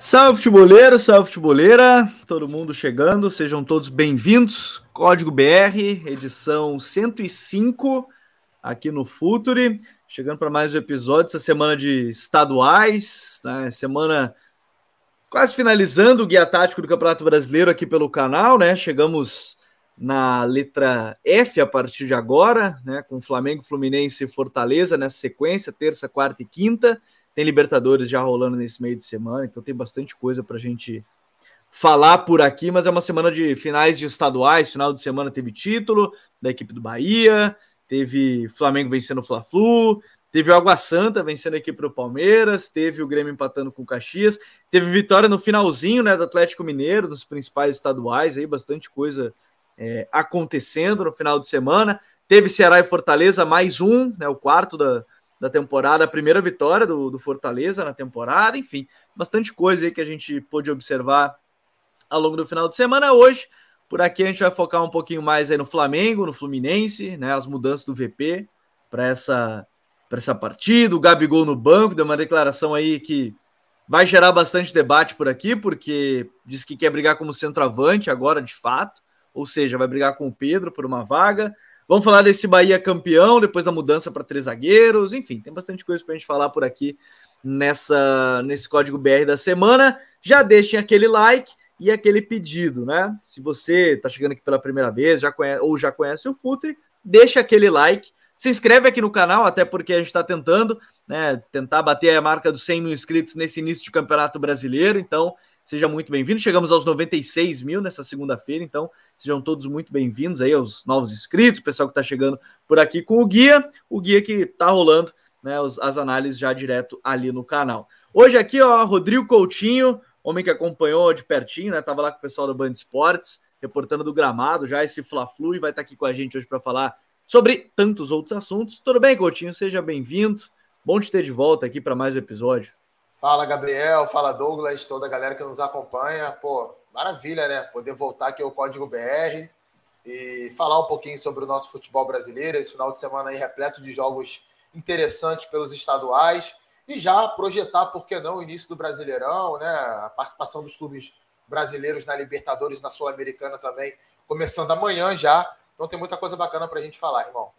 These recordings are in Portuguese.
Salve futeboleiro, salve futeboleira, todo mundo chegando, sejam todos bem-vindos. Código BR, edição 105, aqui no Futuri, chegando para mais um episódio essa semana de estaduais, né? Semana quase finalizando o guia tático do Campeonato Brasileiro aqui pelo canal, né? Chegamos na letra F a partir de agora, né? Com Flamengo, Fluminense e Fortaleza nessa sequência, terça, quarta e quinta. Tem Libertadores já rolando nesse meio de semana, então tem bastante coisa para a gente falar por aqui, mas é uma semana de finais de estaduais. Final de semana teve título da equipe do Bahia, teve Flamengo vencendo o Fla-Flu, teve o Água Santa vencendo a equipe do Palmeiras, teve o Grêmio empatando com o Caxias, teve vitória no finalzinho né, do Atlético Mineiro, nos principais estaduais, aí bastante coisa é, acontecendo no final de semana. Teve Ceará e Fortaleza, mais um, né, o quarto da, da temporada, a primeira vitória do, do Fortaleza na temporada, enfim, bastante coisa aí que a gente pôde observar ao longo do final de semana. Hoje, por aqui, a gente vai focar um pouquinho mais aí no Flamengo, no Fluminense, né? As mudanças do VP para essa, essa partida. O Gabigol no banco, deu uma declaração aí que vai gerar bastante debate por aqui, porque diz que quer brigar como centroavante agora, de fato, ou seja, vai brigar com o Pedro por uma vaga. Vamos falar desse Bahia campeão, depois da mudança para três zagueiros, enfim, tem bastante coisa para a gente falar por aqui nessa nesse código BR da semana. Já deixem aquele like e aquele pedido, né? Se você está chegando aqui pela primeira vez, já conhece, ou já conhece o Futre, deixa aquele like, se inscreve aqui no canal, até porque a gente está tentando, né, tentar bater a marca dos 100 mil inscritos nesse início de campeonato brasileiro, então Seja muito bem-vindo. Chegamos aos 96 mil nessa segunda-feira, então sejam todos muito bem-vindos aí aos novos inscritos, pessoal que está chegando por aqui com o guia, o guia que está rolando né, as análises já direto ali no canal. Hoje aqui, ó, Rodrigo Coutinho, homem que acompanhou de pertinho, né? Tava lá com o pessoal da Band Esportes, reportando do gramado, já esse Fla-Flu, e vai estar tá aqui com a gente hoje para falar sobre tantos outros assuntos. Tudo bem, Coutinho? Seja bem-vindo. Bom te ter de volta aqui para mais um episódio. Fala, Gabriel. Fala, Douglas, toda a galera que nos acompanha. Pô, maravilha, né? Poder voltar aqui ao Código BR e falar um pouquinho sobre o nosso futebol brasileiro. Esse final de semana aí repleto de jogos interessantes pelos estaduais e já projetar, por que não, o início do Brasileirão, né? A participação dos clubes brasileiros na Libertadores, na Sul-Americana também, começando amanhã já. Então tem muita coisa bacana para a gente falar, irmão.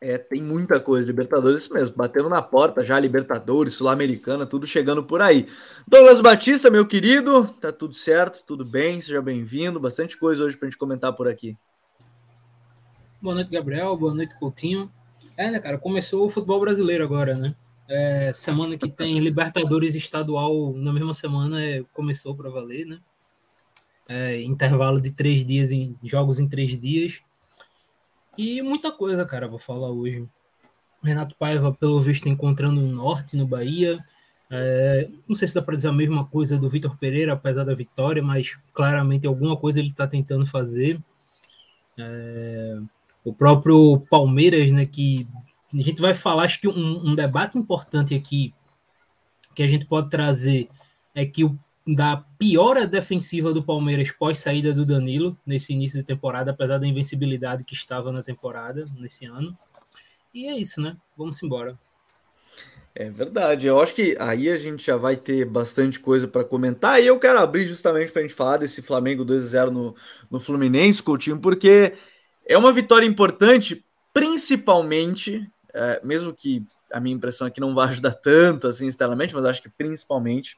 É, tem muita coisa, Libertadores, isso mesmo, batendo na porta já, Libertadores, Sul-Americana, tudo chegando por aí. Douglas Batista, meu querido, tá tudo certo, tudo bem, seja bem-vindo, bastante coisa hoje pra gente comentar por aqui. Boa noite, Gabriel, boa noite, Coutinho. É, né, cara, começou o futebol brasileiro agora, né? É, semana que tem Libertadores estadual na mesma semana é, começou para valer, né? É, intervalo de três dias em jogos em três dias. E muita coisa, cara, vou falar hoje. Renato Paiva, pelo visto, encontrando um norte no Bahia. É, não sei se dá para dizer a mesma coisa do Vitor Pereira, apesar da vitória, mas claramente alguma coisa ele está tentando fazer. É, o próprio Palmeiras, né, que a gente vai falar, acho que um, um debate importante aqui que a gente pode trazer é que o da piora defensiva do Palmeiras pós saída do Danilo nesse início de temporada, apesar da invencibilidade que estava na temporada nesse ano. E é isso, né? Vamos embora. É verdade. Eu acho que aí a gente já vai ter bastante coisa para comentar. E eu quero abrir justamente para a gente falar desse Flamengo 2-0 no, no Fluminense, Coutinho, porque é uma vitória importante, principalmente, é, mesmo que a minha impressão aqui não vai ajudar tanto assim externamente, mas acho que principalmente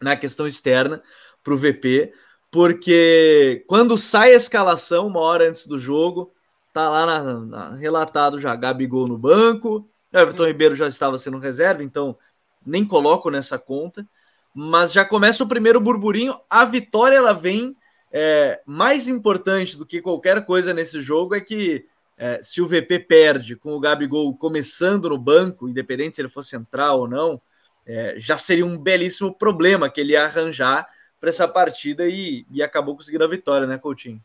na questão externa para o VP, porque quando sai a escalação, uma hora antes do jogo, tá lá na, na, relatado já Gabigol no banco, Everton Ribeiro já estava sendo reserva, então nem coloco nessa conta, mas já começa o primeiro burburinho, a vitória ela vem é, mais importante do que qualquer coisa nesse jogo é que é, se o VP perde com o Gabigol começando no banco, independente se ele for central ou não, é, já seria um belíssimo problema que ele ia arranjar para essa partida e, e acabou conseguindo a vitória, né, Coutinho?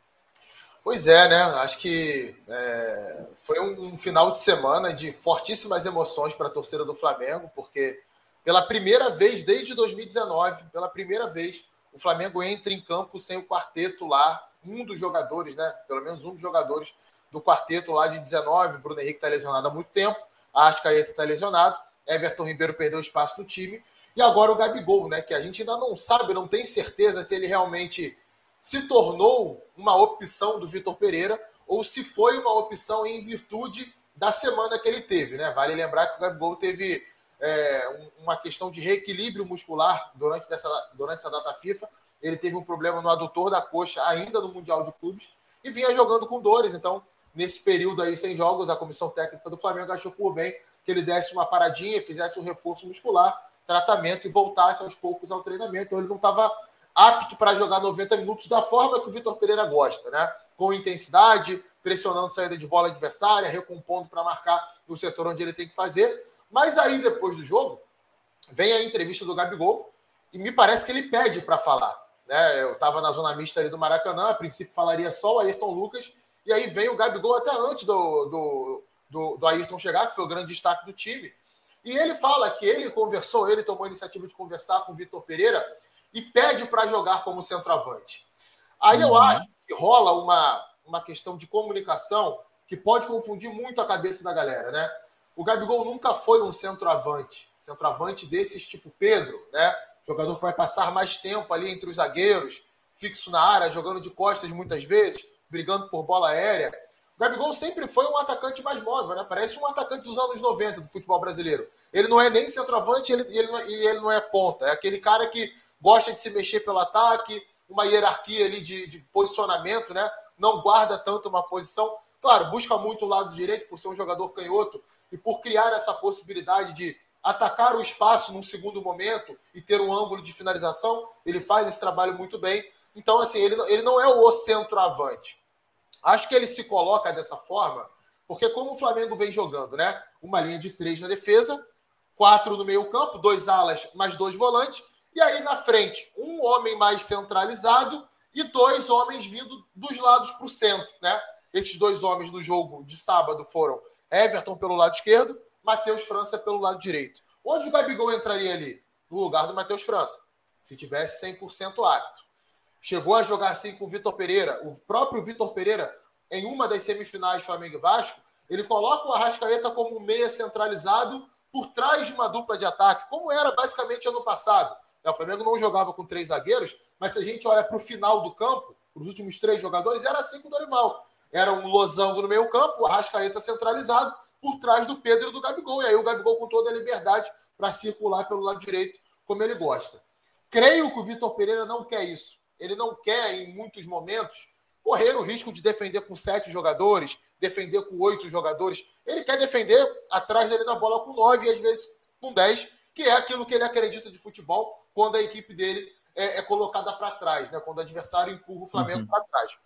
Pois é, né? Acho que é, foi um, um, final de semana de fortíssimas emoções para a torcida do Flamengo, porque pela primeira vez desde 2019, pela primeira vez, o Flamengo entra em campo sem o quarteto lá, um dos jogadores, né? Pelo menos um dos jogadores do quarteto lá de 19. Bruno Henrique está lesionado há muito tempo, a Ascaeta está lesionado Everton Ribeiro perdeu espaço no time. E agora o Gabigol, né? Que a gente ainda não sabe, não tem certeza se ele realmente se tornou uma opção do Vitor Pereira ou se foi uma opção em virtude da semana que ele teve, né? Vale lembrar que o Gabigol teve é, uma questão de reequilíbrio muscular durante essa, durante essa data FIFA. Ele teve um problema no adutor da coxa ainda no Mundial de Clubes e vinha jogando com dores. Então, nesse período aí sem jogos, a comissão técnica do Flamengo achou por bem que ele desse uma paradinha, fizesse um reforço muscular, tratamento e voltasse aos poucos ao treinamento. Então, ele não estava apto para jogar 90 minutos da forma que o Vitor Pereira gosta, né? Com intensidade, pressionando saída de bola adversária, recompondo para marcar no setor onde ele tem que fazer. Mas aí, depois do jogo, vem a entrevista do Gabigol e me parece que ele pede para falar. Né? Eu estava na zona mista ali do Maracanã, a princípio falaria só o Ayrton Lucas, e aí vem o Gabigol até antes do, do, do, do Ayrton chegar, que foi o grande destaque do time. E ele fala que ele conversou, ele tomou a iniciativa de conversar com o Vitor Pereira e pede para jogar como centroavante. Aí eu uhum. acho que rola uma, uma questão de comunicação que pode confundir muito a cabeça da galera, né? O Gabigol nunca foi um centroavante, centroavante desses tipo Pedro, né? Jogador que vai passar mais tempo ali entre os zagueiros, fixo na área, jogando de costas muitas vezes, brigando por bola aérea. O Gabigol sempre foi um atacante mais móvel, né? Parece um atacante dos anos 90 do futebol brasileiro. Ele não é nem centroavante ele, ele, e ele não é ponta. É aquele cara que gosta de se mexer pelo ataque, uma hierarquia ali de, de posicionamento, né? Não guarda tanto uma posição. Claro, busca muito o lado direito por ser um jogador canhoto e por criar essa possibilidade de atacar o espaço num segundo momento e ter um ângulo de finalização. Ele faz esse trabalho muito bem. Então, assim, ele, ele não é o centroavante. Acho que ele se coloca dessa forma, porque como o Flamengo vem jogando, né? Uma linha de três na defesa, quatro no meio-campo, dois alas mais dois volantes, e aí na frente, um homem mais centralizado e dois homens vindo dos lados para o centro, né? Esses dois homens no jogo de sábado foram Everton pelo lado esquerdo, Matheus França pelo lado direito. Onde o Gabigol entraria ali? No lugar do Matheus França, se tivesse 100% apto. Chegou a jogar assim com o Vitor Pereira. O próprio Vitor Pereira, em uma das semifinais Flamengo e Vasco, ele coloca o Arrascaeta como meia centralizado por trás de uma dupla de ataque, como era basicamente ano passado. É, o Flamengo não jogava com três zagueiros, mas se a gente olha para o final do campo, os últimos três jogadores, era assim com o Dorival. Era um losango no meio campo, o Arrascaeta centralizado, por trás do Pedro e do Gabigol. E aí o Gabigol com toda a liberdade para circular pelo lado direito, como ele gosta. Creio que o Vitor Pereira não quer isso. Ele não quer, em muitos momentos, correr o risco de defender com sete jogadores, defender com oito jogadores. Ele quer defender atrás dele da bola com nove e às vezes com dez, que é aquilo que ele acredita de futebol quando a equipe dele é, é colocada para trás, né? quando o adversário empurra o Flamengo uhum. para trás.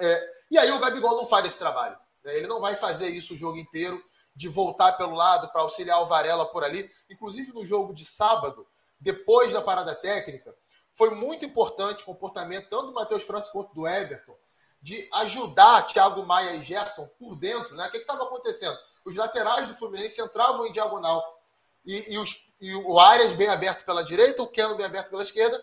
É, e aí o Gabigol não faz esse trabalho. Né? Ele não vai fazer isso o jogo inteiro, de voltar pelo lado para auxiliar o Varela por ali. Inclusive no jogo de sábado, depois da parada técnica, foi muito importante o comportamento tanto do Matheus França quanto do Everton de ajudar Thiago Maia e Gerson por dentro. Né? O que estava acontecendo? Os laterais do Fluminense entravam em diagonal e, e, os, e o Arias bem aberto pela direita, o Keno bem aberto pela esquerda.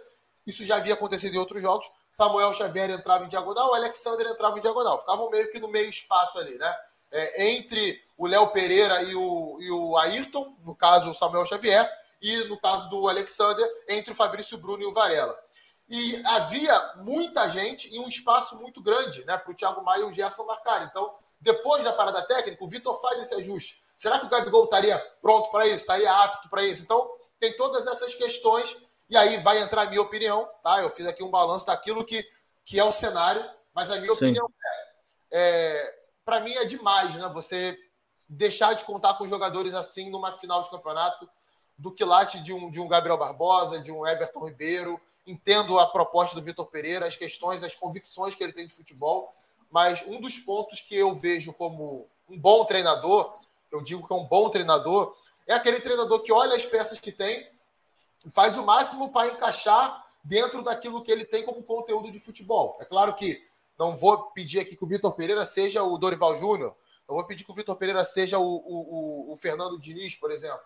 Isso já havia acontecido em outros jogos. Samuel Xavier entrava em diagonal, o Alexander entrava em diagonal. Ficavam meio que no meio espaço ali, né? É, entre o Léo Pereira e o, e o Ayrton, no caso o Samuel Xavier, e no caso do Alexander, entre o Fabrício Bruno e o Varela. E havia muita gente em um espaço muito grande né, para o Thiago Maia e o Gerson marcarem. Então, depois da parada técnica, o Vitor faz esse ajuste. Será que o Gabigol estaria pronto para isso? Estaria apto para isso? Então, tem todas essas questões. E aí vai entrar a minha opinião, tá? Eu fiz aqui um balanço daquilo que, que é o cenário, mas a minha Sim. opinião é, é para mim é demais, né? Você deixar de contar com jogadores assim numa final de campeonato do que late de um, de um Gabriel Barbosa, de um Everton Ribeiro. Entendo a proposta do Vitor Pereira, as questões, as convicções que ele tem de futebol, mas um dos pontos que eu vejo como um bom treinador eu digo que é um bom treinador, é aquele treinador que olha as peças que tem e faz o máximo para encaixar dentro daquilo que ele tem como conteúdo de futebol. É claro que não vou pedir aqui que o Vitor Pereira seja o Dorival Júnior, não vou pedir que o Vitor Pereira seja o, o, o, Fernando Diniz, por exemplo.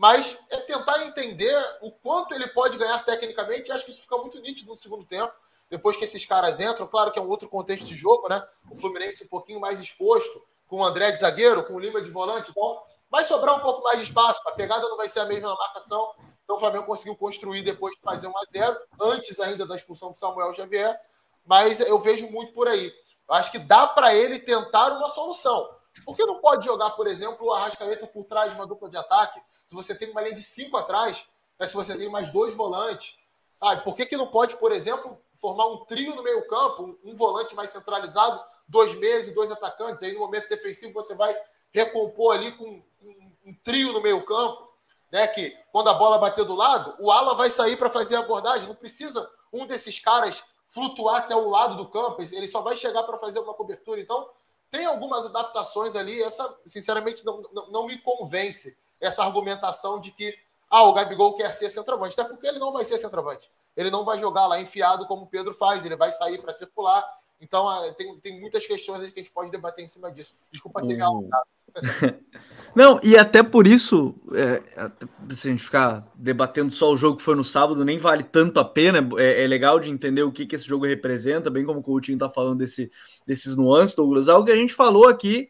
Mas é tentar entender o quanto ele pode ganhar tecnicamente. Acho que isso fica muito nítido no segundo tempo. Depois que esses caras entram, claro que é um outro contexto de jogo, né? O Fluminense um pouquinho mais exposto, com o André de zagueiro, com o Lima de volante. Então, vai sobrar um pouco mais de espaço, a pegada não vai ser a mesma na marcação. Então o Flamengo conseguiu construir depois de fazer 1 a 0 antes ainda da expulsão do Samuel Xavier. Mas eu vejo muito por aí. Eu acho que dá para ele tentar uma solução. Por que não pode jogar, por exemplo, o Arrascaeta por trás de uma dupla de ataque? Se você tem uma linha de cinco atrás, né, se você tem mais dois volantes. Ah, por que, que não pode, por exemplo, formar um trio no meio-campo, um, volante mais centralizado, dois meses e dois atacantes? Aí no momento defensivo você vai recompor ali com um, um trio no meio-campo né? Que quando a bola bater do lado, o ala vai sair para fazer a abordagem. Não precisa um desses caras flutuar até o lado do campo, ele só vai chegar para fazer uma cobertura. Então, tem algumas adaptações ali. Essa, sinceramente, não, não, não, me convence essa argumentação de que ah, o Gabigol quer ser centroavante. Até porque ele não vai ser centroavante. Ele não vai jogar lá enfiado como o Pedro faz, ele vai sair para circular. Então, ah, tem, tem muitas questões que a gente pode debater em cima disso. Desculpa ter me alongado. Não, e até por isso, é, se a gente ficar debatendo só o jogo que foi no sábado, nem vale tanto a pena. É, é legal de entender o que, que esse jogo representa, bem como o Coutinho está falando desse, desses nuances, Douglas. Algo que a gente falou aqui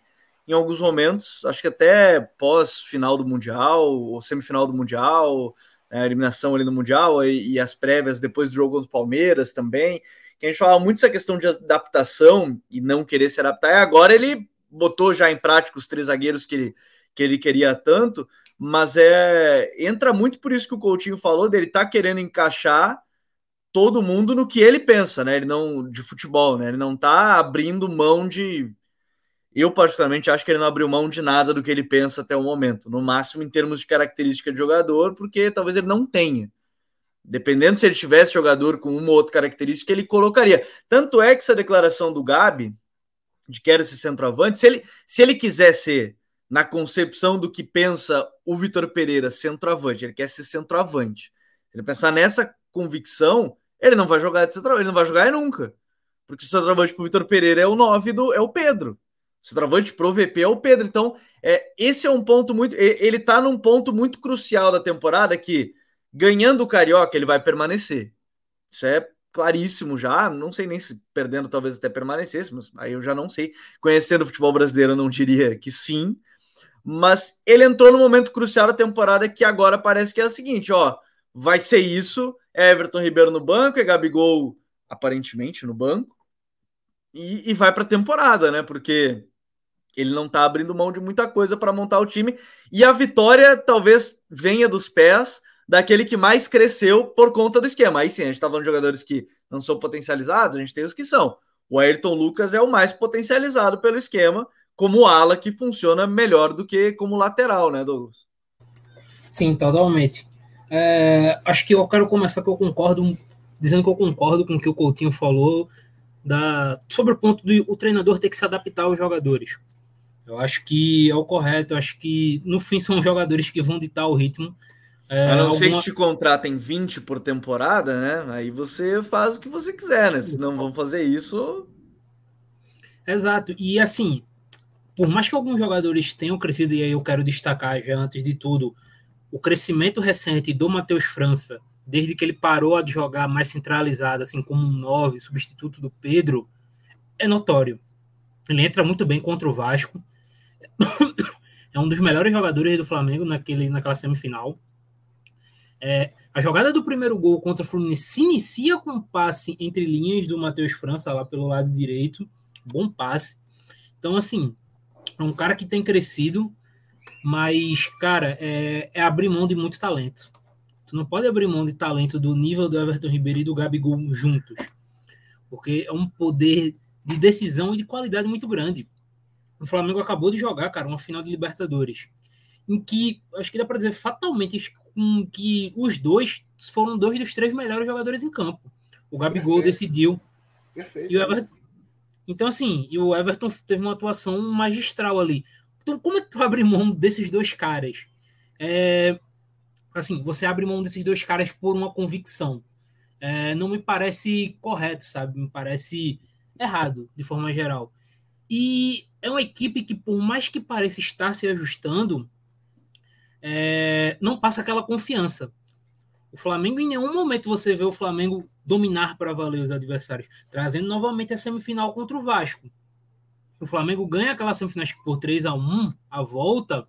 em alguns momentos, acho que até pós-final do Mundial, ou semifinal do Mundial, é, a eliminação ali no Mundial e, e, as prévias depois do jogo contra o Palmeiras também. Que a gente falava muito essa questão de adaptação e não querer se adaptar, e agora ele botou já em prática os três zagueiros que ele, que ele queria tanto, mas é entra muito por isso que o Coutinho falou dele tá querendo encaixar todo mundo no que ele pensa, né? Ele não de futebol, né? Ele não tá abrindo mão de eu particularmente acho que ele não abriu mão de nada do que ele pensa até o momento, no máximo em termos de característica de jogador, porque talvez ele não tenha. Dependendo se ele tivesse jogador com uma ou outra característica, ele colocaria. Tanto é que essa declaração do Gabi, de quero ser centroavante, se ele, se ele quiser ser na concepção do que pensa o Vitor Pereira centroavante, ele quer ser centroavante. Ele pensar nessa convicção, ele não vai jogar de centroavante, ele não vai jogar nunca. Porque o centroavante para o Vitor Pereira é o 9 do é o Pedro. O centroavante pro VP é o Pedro. Então, é, esse é um ponto muito. Ele está num ponto muito crucial da temporada que, ganhando o Carioca, ele vai permanecer. Isso é claríssimo já. Não sei nem se perdendo talvez até permanecesse, mas aí eu já não sei. Conhecendo o futebol brasileiro, eu não diria que sim. Mas ele entrou no momento crucial da temporada que agora parece que é o seguinte: ó, vai ser isso. É Everton Ribeiro no banco, é Gabigol aparentemente no banco. E, e vai para a temporada, né? Porque ele não tá abrindo mão de muita coisa para montar o time. E a vitória talvez venha dos pés daquele que mais cresceu por conta do esquema. Aí sim, a gente tá falando de jogadores que não são potencializados, a gente tem os que são. O Ayrton Lucas é o mais potencializado pelo esquema, como ala que funciona melhor do que como lateral, né, Douglas? Sim, totalmente. É, acho que eu quero começar que eu concordo, dizendo que eu concordo com o que o Coutinho falou da, sobre o ponto do o treinador ter que se adaptar aos jogadores. Eu acho que é o correto, acho que no fim são jogadores que vão ditar o ritmo é, a não alguma... ser que te contratem 20 por temporada, né? Aí você faz o que você quiser, né? Se não vão fazer isso. Exato. E assim, por mais que alguns jogadores tenham crescido, e aí eu quero destacar já antes de tudo, o crescimento recente do Matheus França, desde que ele parou de jogar mais centralizado, assim como um 9, substituto do Pedro, é notório. Ele entra muito bem contra o Vasco. É um dos melhores jogadores do Flamengo naquele, naquela semifinal. É, a jogada do primeiro gol contra o Fluminense se inicia com um passe entre linhas do Matheus França lá pelo lado direito. Bom passe. Então, assim, é um cara que tem crescido, mas, cara, é, é abrir mão de muito talento. Tu não pode abrir mão de talento do nível do Everton Ribeiro e do Gabigol juntos. Porque é um poder de decisão e de qualidade muito grande. O Flamengo acabou de jogar, cara, uma final de Libertadores. Em que, acho que dá para dizer fatalmente com que os dois foram dois dos três melhores jogadores em campo. O Gabigol Perfeito. decidiu. Perfeito. Everton... Então, assim, e o Everton teve uma atuação magistral ali. Então, como é que tu abre mão desses dois caras? É... Assim, você abre mão desses dois caras por uma convicção. É... Não me parece correto, sabe? Me parece errado, de forma geral. E é uma equipe que, por mais que pareça estar se ajustando, é, não passa aquela confiança. O Flamengo, em nenhum momento você vê o Flamengo dominar para valer os adversários, trazendo novamente a semifinal contra o Vasco. O Flamengo ganha aquela semifinal por 3 a 1 a volta,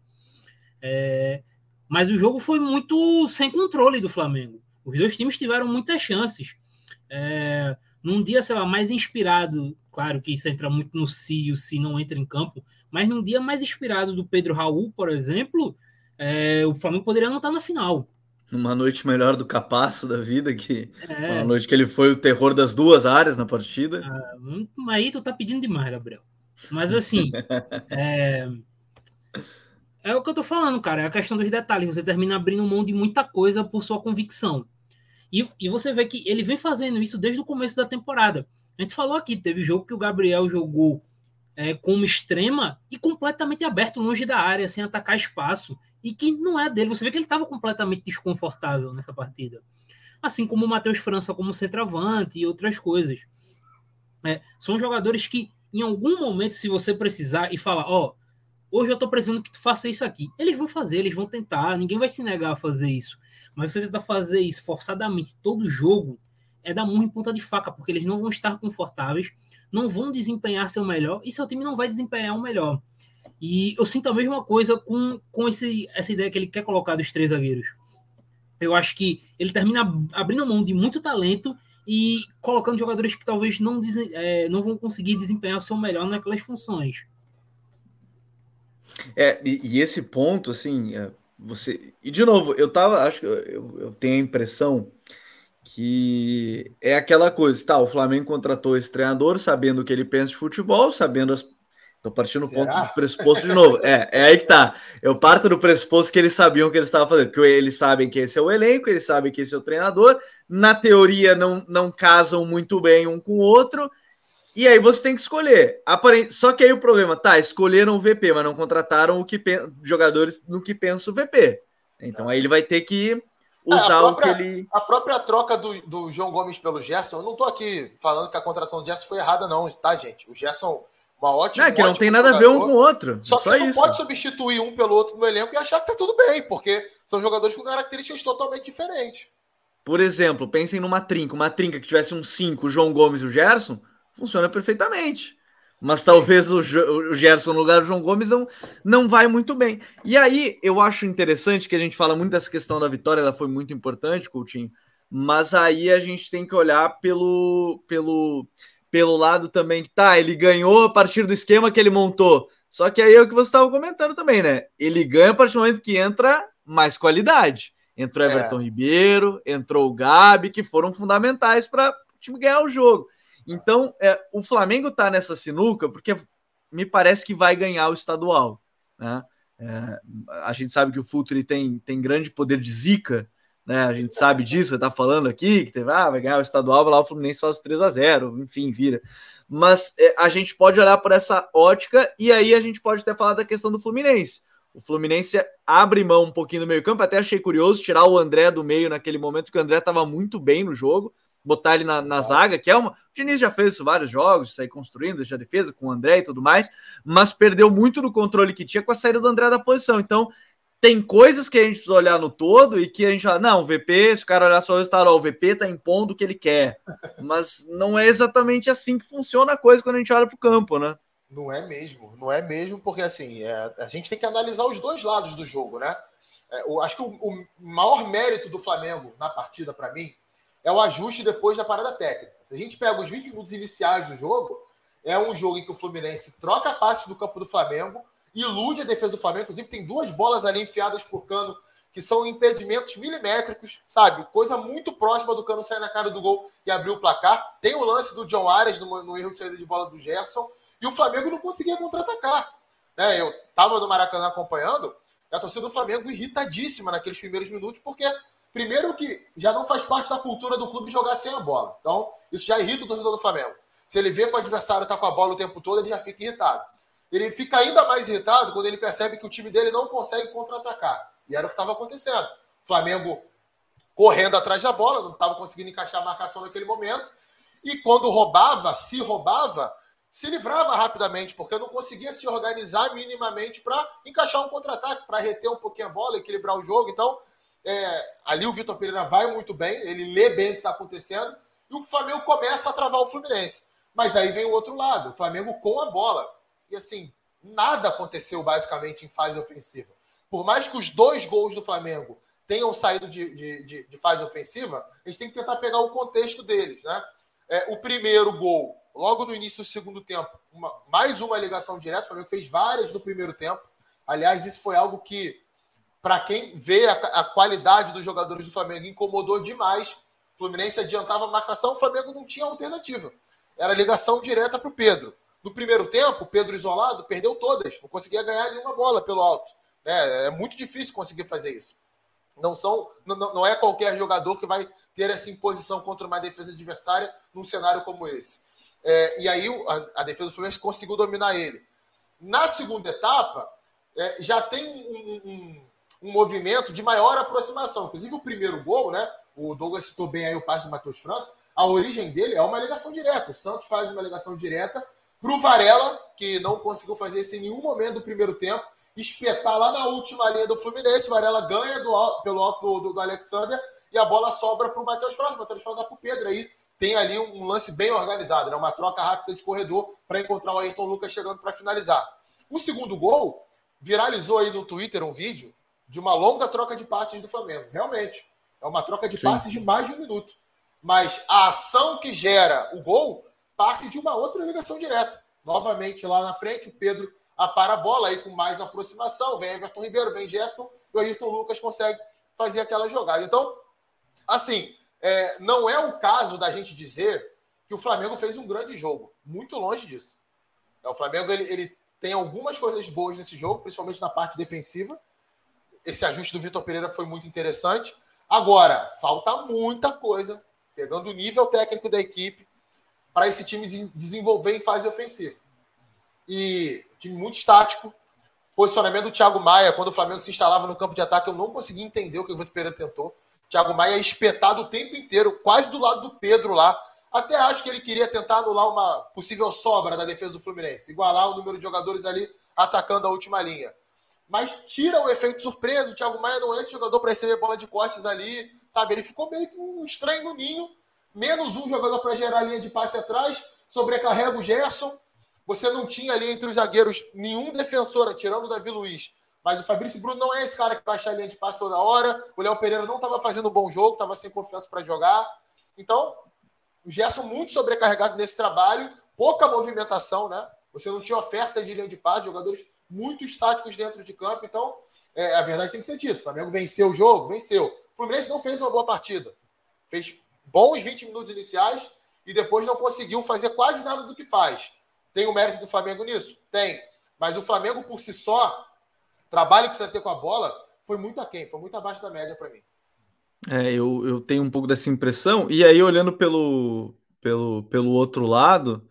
É, mas o jogo foi muito sem controle do Flamengo. Os dois times tiveram muitas chances. É, num dia, sei lá, mais inspirado, claro que isso entra muito no si o si não entra em campo, mas num dia mais inspirado do Pedro Raul, por exemplo, é, o Flamengo poderia não estar na final. Uma noite melhor do Capasso da vida, que é. uma noite que ele foi o terror das duas áreas na partida. Ah, hum, aí tu tá pedindo demais, Gabriel. Mas assim, é, é o que eu tô falando, cara. É a questão dos detalhes. Você termina abrindo mão de muita coisa por sua convicção. E, e você vê que ele vem fazendo isso desde o começo da temporada. A gente falou aqui, teve jogo que o Gabriel jogou é, como extrema e completamente aberto, longe da área, sem atacar espaço. E que não é dele. Você vê que ele estava completamente desconfortável nessa partida. Assim como o Matheus França como centroavante e outras coisas. É, são jogadores que, em algum momento, se você precisar e falar, ó, oh, Hoje eu estou precisando que tu faça isso aqui. Eles vão fazer, eles vão tentar, ninguém vai se negar a fazer isso. Mas você tentar fazer isso forçadamente todo jogo é dar murro em ponta de faca, porque eles não vão estar confortáveis, não vão desempenhar seu melhor e seu time não vai desempenhar o melhor. E eu sinto a mesma coisa com, com esse, essa ideia que ele quer colocar dos três zagueiros. Eu acho que ele termina abrindo mão de muito talento e colocando jogadores que talvez não, é, não vão conseguir desempenhar o seu melhor naquelas funções. É, e, e, esse ponto, assim, é, você. E de novo, eu tava. Acho que eu, eu tenho a impressão que é aquela coisa, tá? O Flamengo contratou esse treinador sabendo o que ele pensa de futebol, sabendo as. Tô partindo do ponto do pressuposto de novo. É, é aí que tá. Eu parto do pressuposto que eles sabiam o que eles estavam fazendo, que eles sabem que esse é o elenco, eles sabem que esse é o treinador. Na teoria, não, não casam muito bem um com o outro e aí você tem que escolher. Aparente... Só que aí o problema, tá, escolheram o VP, mas não contrataram o que pen... jogadores no que pensa o VP. Então aí ele vai ter que usar é, própria, o que ele. A própria troca do, do João Gomes pelo Gerson, eu não tô aqui falando que a contratação do Gerson foi errada, não, tá, gente? O Gerson, uma ótima. É que não tem nada a ver um com o outro. Só que só você isso. não pode substituir um pelo outro no elenco e achar que tá tudo bem, porque são jogadores com características totalmente diferentes. Por exemplo, pensem numa trinca, uma trinca que tivesse um 5, o João Gomes e o Gerson funciona perfeitamente. Mas talvez o, o Gerson no lugar do João Gomes não, não vai muito bem. E aí eu acho interessante que a gente fala muito dessa questão da vitória, ela foi muito importante, Coutinho. Mas aí a gente tem que olhar pelo, pelo, pelo lado também que tá, ele ganhou a partir do esquema que ele montou. Só que aí é o que você estava comentando também, né? Ele ganha a partir do momento que entra mais qualidade. Entrou é. Everton Ribeiro, entrou o Gabi, que foram fundamentais para o time ganhar o jogo. Então, é, o Flamengo está nessa sinuca porque me parece que vai ganhar o estadual. Né? É, a gente sabe que o Futuri tem, tem grande poder de zica, né? A gente sabe disso, está falando aqui, que teve, ah, vai ganhar o estadual, vai lá o Fluminense faz 3 a 0 enfim, vira. Mas é, a gente pode olhar por essa ótica e aí a gente pode até falar da questão do Fluminense. O Fluminense abre mão um pouquinho do meio-campo, até achei curioso tirar o André do meio naquele momento, que o André estava muito bem no jogo botar ele na, na zaga, que é uma. O Diniz já fez isso vários jogos, sair construindo, deixar defesa com o André e tudo mais, mas perdeu muito do controle que tinha com a saída do André da posição. Então, tem coisas que a gente precisa olhar no todo e que a gente fala, não, o VP, se o cara olhar só o resultado, ó, o VP tá impondo o que ele quer. Mas não é exatamente assim que funciona a coisa quando a gente olha para o campo, né? Não é mesmo, não é mesmo, porque assim, é, a gente tem que analisar os dois lados do jogo, né? É, eu acho que o, o maior mérito do Flamengo na partida, para mim, é o ajuste depois da parada técnica. Se a gente pega os 20 minutos iniciais do jogo, é um jogo em que o Fluminense troca passes do campo do Flamengo, ilude a defesa do Flamengo. Inclusive, tem duas bolas ali enfiadas por cano que são impedimentos milimétricos, sabe? Coisa muito próxima do cano sair na cara do gol e abrir o placar. Tem o lance do John Arias no, no erro de saída de bola do Gerson e o Flamengo não conseguia contra-atacar. Né? Eu estava no Maracanã acompanhando, a torcida do Flamengo irritadíssima naqueles primeiros minutos, porque Primeiro que já não faz parte da cultura do clube jogar sem a bola. Então, isso já irrita o torcedor do Flamengo. Se ele vê que o adversário está com a bola o tempo todo, ele já fica irritado. Ele fica ainda mais irritado quando ele percebe que o time dele não consegue contra-atacar. E era o que estava acontecendo. O Flamengo correndo atrás da bola, não estava conseguindo encaixar a marcação naquele momento. E quando roubava, se roubava, se livrava rapidamente, porque não conseguia se organizar minimamente para encaixar um contra-ataque, para reter um pouquinho a bola, equilibrar o jogo. Então, é, ali o Vitor Pereira vai muito bem, ele lê bem o que está acontecendo, e o Flamengo começa a travar o Fluminense. Mas aí vem o outro lado, o Flamengo com a bola. E assim, nada aconteceu basicamente em fase ofensiva. por mais que os dois gols do Flamengo tenham saído de, de, de, de fase ofensiva, a gente tem que tentar pegar o contexto deles, né? É, o primeiro gol, logo no início do segundo tempo, uma, mais uma ligação direta, o Flamengo fez várias no primeiro tempo. Aliás, isso foi algo que, para quem vê a, a, qualidade dos jogadores do Flamengo, incomodou demais. Fluminense adiantava a marcação, o Flamengo não tinha alternativa. Era ligação direta para o Pedro. No primeiro tempo, o Pedro isolado perdeu todas, não conseguia ganhar nenhuma bola pelo alto. É, é muito difícil conseguir fazer isso. Não, são, não, não é qualquer jogador que vai ter essa imposição contra uma defesa adversária num cenário como esse. É, e aí a, a, defesa do Fluminense conseguiu dominar ele. Na segunda etapa, é, já tem um, um, um, movimento de maior aproximação. Inclusive, o primeiro gol, né? O Douglas citou bem aí o passe do Matheus França. A origem dele é uma ligação direta. O Santos faz uma ligação direta para o Varela, que não conseguiu fazer isso em nenhum momento do primeiro tempo, espetar lá na última linha do Fluminense. O Varela ganha do, pelo alto do, do, Alexander e a bola sobra para o Matheus França. O Matheus França dá para o Pedro. Aí tem ali um, lance bem organizado, né? uma troca rápida de corredor para encontrar o Ayrton Lucas chegando para finalizar. O segundo gol viralizou aí no Twitter um vídeo de uma longa troca de passes do Flamengo. Realmente, é uma troca de Sim. passes de mais de um minuto. Mas a ação que gera o gol parte de uma outra ligação direta. Novamente lá na frente, o Pedro apara a bola aí com mais aproximação. Vem Everton Ribeiro, vem Gerson, e o Ayrton Lucas consegue fazer aquela jogada. Então, assim, é, não é o caso da gente dizer que o Flamengo fez um grande jogo. Muito longe disso. É, o Flamengo ele, ele tem algumas coisas boas nesse jogo, principalmente na parte defensiva. Esse ajuste do Vitor Pereira foi muito interessante. Agora, falta muita coisa, pegando o nível técnico da equipe, para esse time desenvolver em fase ofensiva. E time muito estático. Posicionamento do Thiago Maia, quando o Flamengo se instalava no campo de ataque, eu não consegui entender o que o Vitor Pereira tentou. Thiago Maia espetado o tempo inteiro, quase do lado do Pedro lá. Até acho que ele queria tentar anular uma possível sobra da defesa do Fluminense, igualar o número de jogadores ali atacando a última linha. Mas tira o efeito surpresa, o Thiago Maia não é esse jogador para receber bola de cortes ali, sabe? Ele ficou meio que um estranho no ninho, menos um jogador para gerar linha de passe atrás, sobrecarrega o Gerson. Você não tinha ali entre os zagueiros nenhum defensor, tirando o Davi Luiz. Mas o Fabrício Bruno não é esse cara que vai achar a linha de passe toda hora. O Léo Pereira não estava fazendo um bom jogo, estava sem confiança para jogar. Então, o Gerson muito sobrecarregado nesse trabalho, pouca movimentação, né? Você não tinha oferta de linha de passe, jogadores muito estáticos dentro de campo. Então, é, a verdade tem que ser dita. O Flamengo venceu o jogo, venceu. O Fluminense não fez uma boa partida. Fez bons 20 minutos iniciais e depois não conseguiu fazer quase nada do que faz. Tem o mérito do Flamengo nisso? Tem. Mas o Flamengo, por si só, trabalho que precisa ter com a bola, foi muito aquém, foi muito abaixo da média para mim. É, eu, eu tenho um pouco dessa impressão. E aí, olhando pelo, pelo, pelo outro lado,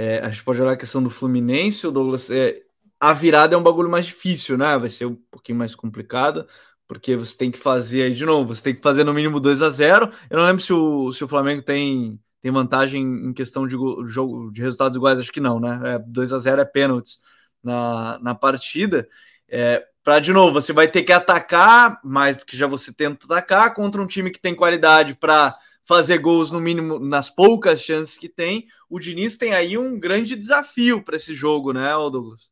é, a gente pode olhar a questão do Fluminense, o Douglas. É, a virada é um bagulho mais difícil, né? Vai ser um pouquinho mais complicado, porque você tem que fazer aí de novo, você tem que fazer no mínimo 2 a 0 Eu não lembro se o, se o Flamengo tem, tem vantagem em questão de jogo de resultados iguais, acho que não, né? É, 2 a 0 é pênaltis na, na partida. É, para de novo, você vai ter que atacar mais do que já você tenta atacar contra um time que tem qualidade para fazer gols no mínimo nas poucas chances que tem. O Diniz tem aí um grande desafio para esse jogo, né, Douglas?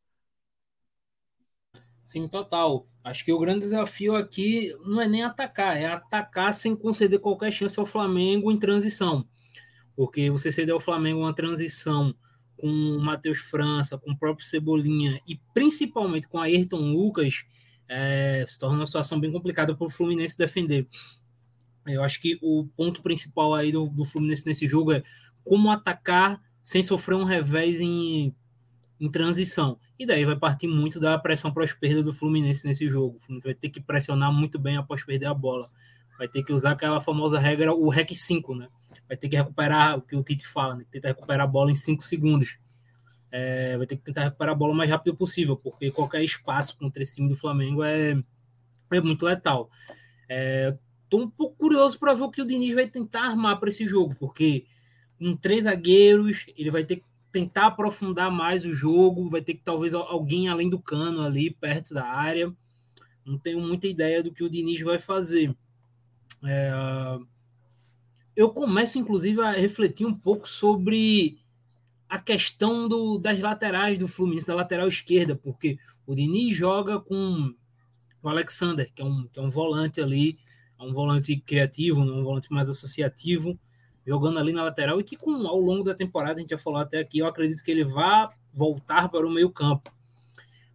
Sim, total. Acho que o grande desafio aqui não é nem atacar, é atacar sem conceder qualquer chance ao Flamengo em transição. Porque você ceder ao Flamengo uma transição com o Matheus França, com o próprio Cebolinha e principalmente com a Ayrton Lucas, é, se torna uma situação bem complicada para o Fluminense defender. Eu acho que o ponto principal aí do, do, Fluminense nesse jogo é como atacar sem sofrer um revés em, em transição. E daí vai partir muito da pressão pós-perda do Fluminense nesse jogo. O Fluminense vai ter que pressionar muito bem após perder a bola. Vai ter que usar aquela famosa regra, o REC 5, né? vai ter que recuperar o que o Tite fala, né? tentar recuperar a bola em 5 segundos. É, vai ter que tentar recuperar a bola o mais rápido possível, porque qualquer espaço contra esse time do Flamengo é, é muito letal. Estou um pouco curioso para ver o que o Diniz vai tentar armar para esse jogo, porque com três zagueiros, ele vai ter que tentar aprofundar mais o jogo, vai ter que talvez alguém além do cano ali, perto da área. Não tenho muita ideia do que o Diniz vai fazer. É, eu começo, inclusive, a refletir um pouco sobre a questão do, das laterais do Fluminense, da lateral esquerda, porque o Diniz joga com o Alexander, que é um, que é um volante ali, um volante criativo, um volante mais associativo, jogando ali na lateral e que com, ao longo da temporada, a gente já falou até aqui, eu acredito que ele vá voltar para o meio campo.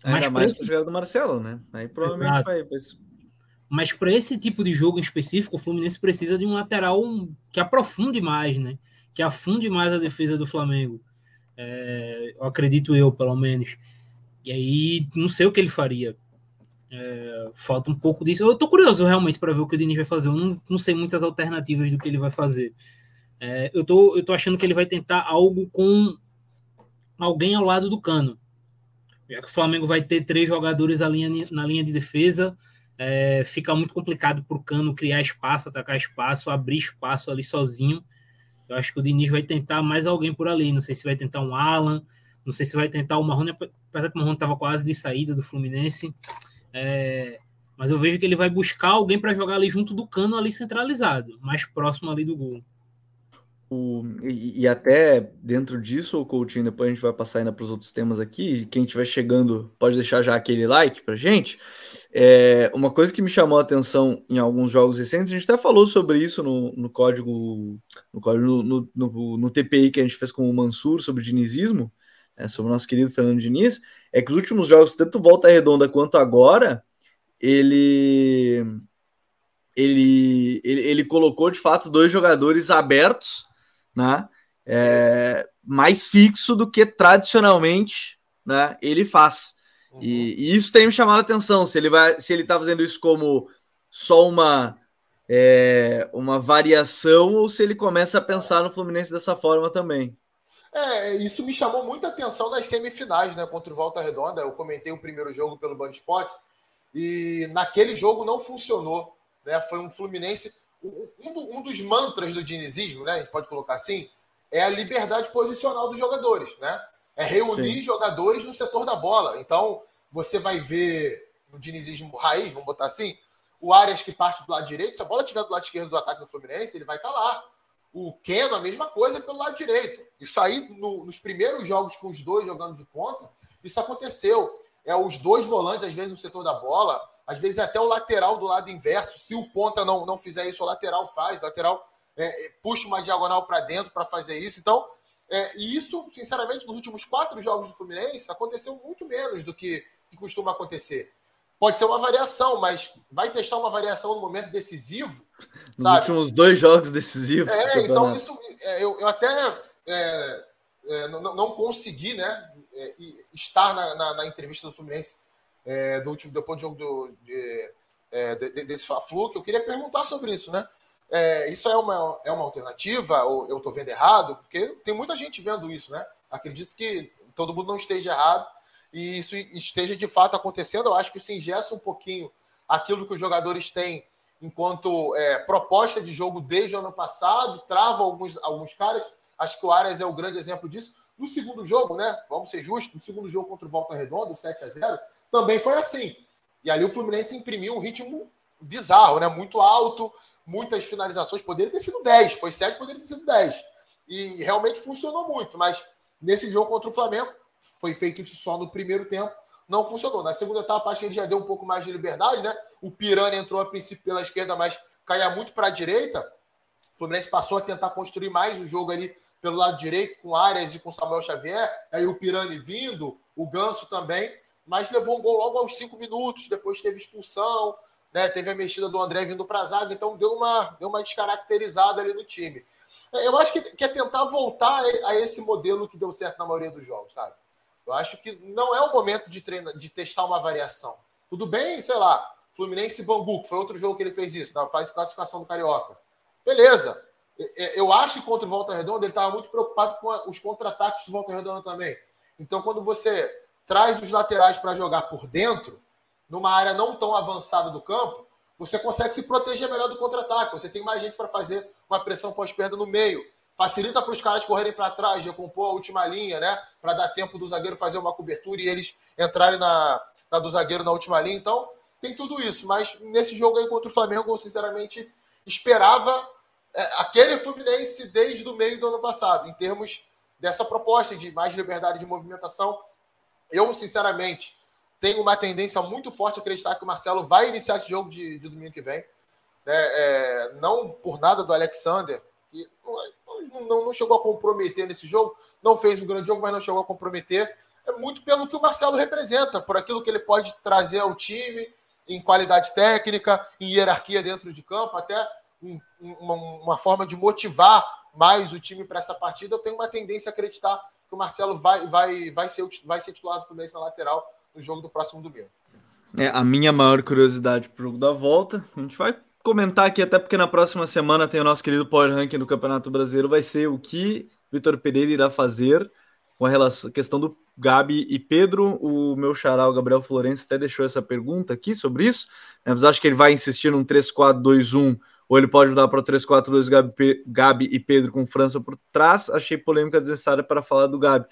Ainda mais esse... o do Marcelo, né? Aí provavelmente Exato. vai... Mas para esse tipo de jogo em específico, o Fluminense precisa de um lateral que aprofunde mais, né? Que afunde mais a defesa do Flamengo. É, eu acredito eu, pelo menos. E aí, não sei o que ele faria. É, falta um pouco disso. Eu tô curioso realmente para ver o que o Diniz vai fazer. Eu não, não sei muitas alternativas do que ele vai fazer. É, eu, tô, eu tô achando que ele vai tentar algo com alguém ao lado do cano. Já que o Flamengo vai ter três jogadores linha, na linha de defesa, é, fica muito complicado para o Cano criar espaço, atacar espaço, abrir espaço ali sozinho. Eu acho que o Diniz vai tentar mais alguém por ali. Não sei se vai tentar um Alan, não sei se vai tentar o Marrone, apesar que o Marrone estava quase de saída do Fluminense. É, mas eu vejo que ele vai buscar alguém para jogar ali junto do Cano, ali centralizado, mais próximo ali do gol. O, e, e, até dentro disso, o Coutinho, depois a gente vai passar ainda para os outros temas aqui. Quem estiver chegando pode deixar já aquele like para gente. É, uma coisa que me chamou a atenção em alguns jogos recentes, a gente até falou sobre isso no, no código, no, código no, no, no, TPI que a gente fez com o Mansur sobre dinizismo, é, sobre o nosso querido Fernando Diniz, é que os últimos jogos, tanto Volta Redonda quanto agora, ele, ele, ele, ele colocou de fato dois jogadores abertos né? É, mais fixo do que tradicionalmente né, ele faz. Uhum. E, e, isso tem me chamado a atenção. Se ele vai, se ele está fazendo isso como só uma é, uma variação ou se ele começa a pensar no Fluminense dessa forma também. É, isso me chamou muita atenção nas semifinais, né? Contra o Volta Redonda. Eu comentei o primeiro jogo pelo Band Esportes e naquele jogo não funcionou. Né? Foi um Fluminense um, um dos mantras do dinizismo, né, a gente pode colocar assim, é a liberdade posicional dos jogadores, né? É reunir Sim. jogadores no setor da bola. Então, você vai ver no dinizismo raiz, vamos botar assim, o Arias que parte do lado direito, se a bola estiver do lado esquerdo do ataque do Fluminense, ele vai estar tá lá. O Keno, a mesma coisa pelo lado direito. Isso aí, no, nos primeiros jogos com os dois jogando de ponta, isso aconteceu é os dois volantes, às vezes, no setor da bola, às vezes até o lateral do lado inverso. Se o ponta não, não fizer isso, o lateral faz, o lateral é, é puxa uma diagonal para dentro para fazer isso. Então, é, e isso, sinceramente, nos últimos quatro jogos do Fluminense, aconteceu muito menos do que, que costuma acontecer. Pode ser uma variação, mas vai testar uma variação no momento decisivo. Nos sabe? últimos dois jogos decisivos. É, então isso é, eu, eu até é, é, não, não consegui, né? é, estar na, na, na, entrevista do Fluminense é, do último, depois do jogo do, de, é, de, desse Fla-Flu, que eu queria perguntar sobre isso, né? Isso é uma, é uma alternativa ou eu estou vendo errado? Porque tem muita gente vendo isso, né? Acredito que todo mundo não esteja errado e isso esteja de fato acontecendo. Eu acho que isso ingessa um pouquinho aquilo que os jogadores têm enquanto é, proposta de jogo desde o ano passado, trava alguns, alguns caras. Acho que o Arias é o grande exemplo disso. No segundo jogo, né? Vamos ser justos, no segundo jogo contra o Volta Redonda, o 7 a 0 também foi assim. E ali o Fluminense imprimiu um ritmo bizarro, né? Muito alto, muitas finalizações. Poderia ter sido 10, foi 7, poderia ter sido 10. E realmente funcionou muito, mas nesse jogo contra o Flamengo, foi feito isso só no primeiro tempo, não funcionou. Na segunda etapa, acho que ele já deu um pouco mais de liberdade, né? O Piranha entrou a princípio pela esquerda, mas caía muito para a direita. O Fluminense passou a tentar construir mais o jogo ali pelo lado direito, com Arias e com Samuel Xavier, aí o Pirani vindo, o Ganso também, mas levou um gol logo aos cinco minutos, depois teve expulsão, né? Teve a mexida do André vindo para a zaga, então deu uma, deu uma descaracterizada ali no time. Eu acho que, que é tentar voltar a esse modelo que deu certo na maioria dos jogos, sabe? Eu acho que não é o momento de, de testar uma variação. Tudo bem, sei lá, Fluminense e Bangu, que foi outro jogo que ele fez isso, na fase de classificação do Carioca. Beleza. Eu acho que contra o Volta Redonda ele estava muito preocupado com os contra-ataques do Volta Redonda também. Então, quando você traz os laterais para jogar por dentro, numa área não tão avançada do campo, você consegue se proteger melhor do contra-ataque. Você tem mais gente para fazer uma pressão pós-perda no meio. Facilita para os caras correrem para trás, recompor a última linha, né? Para dar tempo do zagueiro fazer uma cobertura e eles entrarem na, na do zagueiro na última linha. Então, tem tudo isso. Mas nesse jogo aí contra o Flamengo, eu sinceramente esperava é, aquele Fluminense desde o meio do ano passado, em termos dessa proposta de mais liberdade de movimentação. Eu, sinceramente, tenho uma tendência muito forte a acreditar que o Marcelo vai iniciar esse jogo de, de domingo que vem. Né? É, não por nada do Alexander, não, não, chegou a comprometer nesse jogo, não fez um grande jogo, mas não chegou a comprometer. É muito pelo que o Marcelo representa, por aquilo que ele pode trazer ao time em qualidade técnica, em hierarquia dentro de campo, até um, uma, uma forma de motivar mais o time para essa partida. Eu tenho uma tendência a acreditar que o Marcelo vai, vai, vai, ser, vai ser titular do Fluminense na lateral no jogo do próximo domingo. É a minha maior curiosidade para o jogo da volta. A gente vai comentar aqui, até porque na próxima semana tem o nosso querido Power Ranking do Campeonato Brasileiro. Vai ser o que Vitor Pereira irá fazer com a relação, questão do Gabi e Pedro. O meu xará, o Gabriel Florencio, até deixou essa pergunta aqui sobre isso. Mas acho que ele vai insistir num 3-4-2-1 ou ele pode mudar para o 3-4-2 Gabi, Gabi e Pedro com França por trás. Achei polêmica desnecessária para falar do Gabi.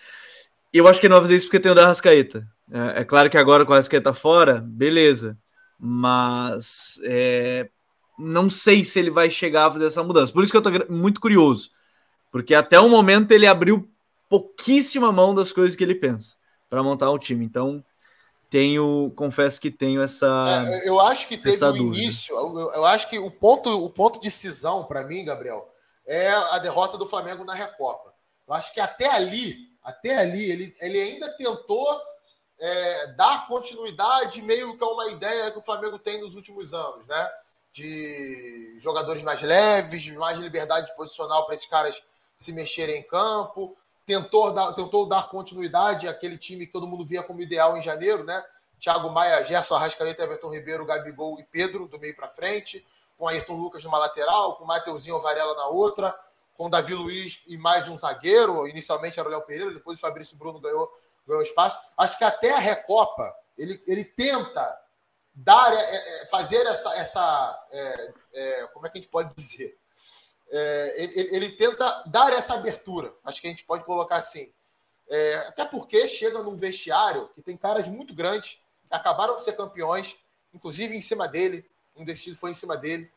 Eu acho que ele não vai fazer isso porque tem o da Rascaeta. É, é, claro que agora com a Rascaeta fora, beleza. Mas é, não sei se ele vai chegar a fazer essa mudança. Por isso que eu estou muito curioso. Porque até o momento ele abriu pouquíssima mão das coisas que ele pensa para montar o time. Então, tenho, confesso que tenho essa. É, eu acho que teve o um início. Eu, eu, acho que o ponto, o ponto de cisão para mim, Gabriel, é a derrota do Flamengo na Recopa. Eu acho que até ali, até ali, ele, ele ainda tentou é, dar continuidade, meio que a uma ideia que o Flamengo tem nos últimos anos, né? De jogadores mais leves, mais liberdade posicional para esses caras se mexerem em campo. Tentou dar, tentou dar continuidade àquele time que todo mundo via como ideal em janeiro, né? Thiago Maia, Gerson Arrascaeta, Everton Ribeiro, Gabigol e Pedro, do meio para frente, com Ayrton Lucas numa lateral, com Mateuzinho Varela na outra, com Davi Luiz e mais um zagueiro. Inicialmente era o Léo Pereira, depois o Fabrício Bruno ganhou ganhou espaço. Acho que até a Recopa ele, ele tenta dar, é, é, fazer essa, essa é, é, como é que a gente pode dizer? É, ele, ele, tenta dar essa abertura. Acho que a gente pode colocar assim. É, até porque chega num vestiário que tem caras muito grandes, que acabaram de ser campeões, inclusive em cima dele. Um desses foi em cima dele.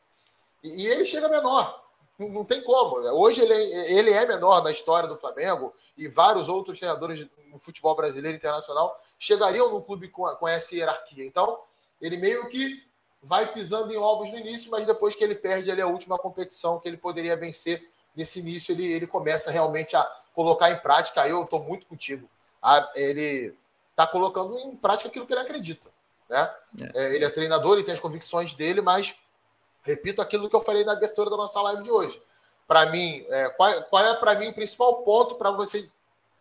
E, e ele chega menor. Não, tem como. Hoje ele, ele é menor na história do Flamengo e vários outros treinadores no futebol brasileiro internacional chegariam no clube com, com essa hierarquia. Então, ele meio que vai pisando em ovos no início, mas depois que ele perde ali a última competição que ele poderia vencer nesse início, ele, ele começa realmente a colocar em prática. Aí eu estou muito contigo. A, ele está colocando em prática aquilo que ele acredita. Né? É. É, ele é treinador, ele tem as convicções dele, mas repito aquilo que eu falei na abertura da nossa live de hoje. Para mim, é, qual, qual é para mim o principal ponto para você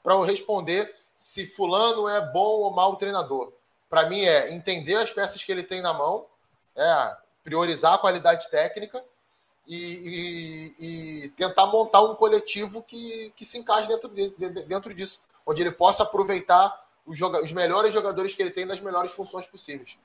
para eu responder se fulano é bom ou mau treinador. Para mim é entender as peças que ele tem na mão, é priorizar a qualidade técnica e, e, e tentar montar um coletivo que, que se encaixe dentro, de, dentro disso, onde ele possa aproveitar os, os melhores jogadores que ele tem nas melhores funções possíveis.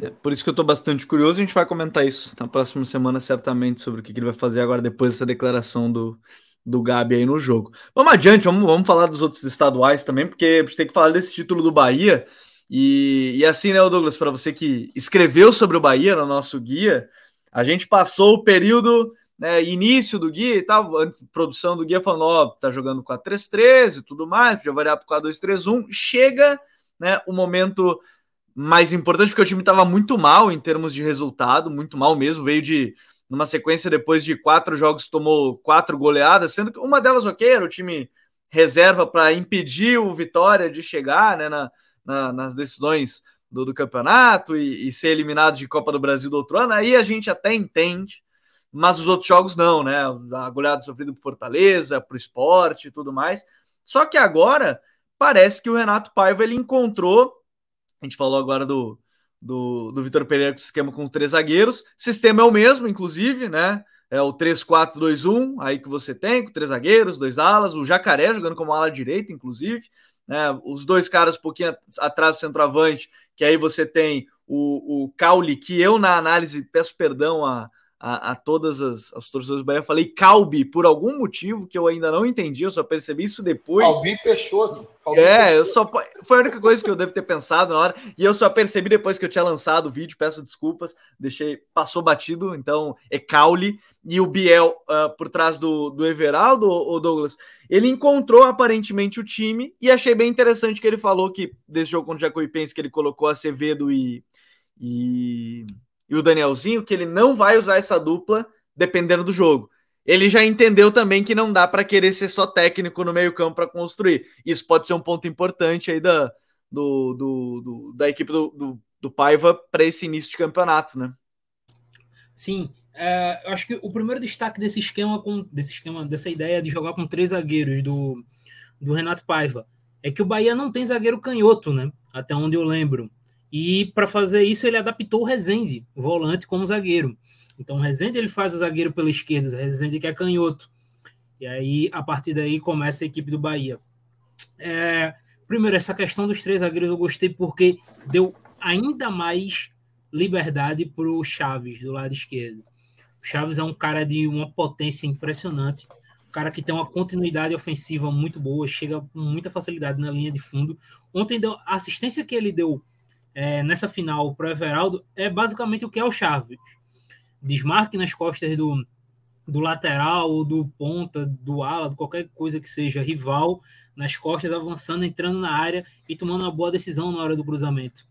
É, por isso que eu estou bastante curioso. A gente vai comentar isso na próxima semana, certamente, sobre o que ele vai fazer agora depois dessa declaração do, do Gabi aí no jogo. Vamos adiante, vamos, vamos falar dos outros estaduais também, porque a gente tem que falar desse título do Bahia. E, e assim, né, Douglas, para você que escreveu sobre o Bahia no nosso guia, a gente passou o período, né, início do guia e tal, antes, produção do guia falando, ó, tá jogando 4-3-3 e tudo mais, podia variar para 4-2-3-1. Chega, né, o momento mais importante, porque o time estava muito mal em termos de resultado, muito mal mesmo, veio de numa sequência depois de quatro jogos tomou quatro goleadas, sendo que uma delas ok, era o time reserva para impedir o Vitória de chegar né, na, na, nas decisões do, do campeonato e, e, ser eliminado de Copa do Brasil do outro ano, aí a gente até entende, mas os outros jogos não, né? A goleada sofrida por Fortaleza, para o esporte e tudo mais. Só que agora parece que o Renato Paiva ele encontrou. A gente falou agora do, do, do Vitor Pereira com o esquema com três zagueiros. Sistema é o mesmo, inclusive, né? É o 3-4-2-1, aí que você tem, com três zagueiros, dois alas, o Jacaré jogando como ala direita, inclusive, né? Os dois caras um pouquinho atrás do centroavante, que aí você tem o, o Caule, que eu, na análise, peço perdão a, a, a todas as, as torcedores do Bahia. Falei Calbi por algum motivo que eu ainda não entendi, eu só percebi isso depois. Calbi Peixoto. Calbi é, Peixoto. eu só foi a única coisa que eu devo ter pensado na hora e eu só percebi depois que eu tinha lançado o vídeo. Peço desculpas, deixei passou batido. Então é Caule e o Biel uh, por trás do, do Everaldo, o Douglas. Ele encontrou aparentemente o time e achei bem interessante que ele falou que desse jogo contra o Jacuipense que ele colocou Acevedo e, e e o Danielzinho que ele não vai usar essa dupla dependendo do jogo. Ele já entendeu também que não dá para querer ser só técnico no meio-campo para construir. Isso pode ser um ponto importante aí da, do, do, do da equipe do, do, do Paiva para esse início de campeonato, né? Sim, é, eu acho que o primeiro destaque desse esquema, com, desse esquema, dessa ideia de jogar com três zagueiros do, do Renato Paiva, é que o Bahia não tem zagueiro canhoto, né? Até onde eu lembro. E para fazer isso, ele adaptou o Rezende, o volante, como zagueiro. Então, o Rezende ele faz o zagueiro pela esquerda, o Rezende que é canhoto. E aí, a partir daí, começa a equipe do Bahia. É, primeiro, essa questão dos três zagueiros eu gostei porque deu ainda mais liberdade para o Chaves, do lado esquerdo. O Chaves é um cara de uma potência impressionante, um cara que tem uma continuidade ofensiva muito boa, chega com muita facilidade na linha de fundo. Ontem, a assistência que ele deu é, nessa final para o Everaldo é basicamente o que é o Chaves. Desmarque nas costas do, do lateral, do ponta, do ala, de qualquer coisa que seja rival, nas costas, avançando, entrando na área e tomando uma boa decisão na hora do cruzamento.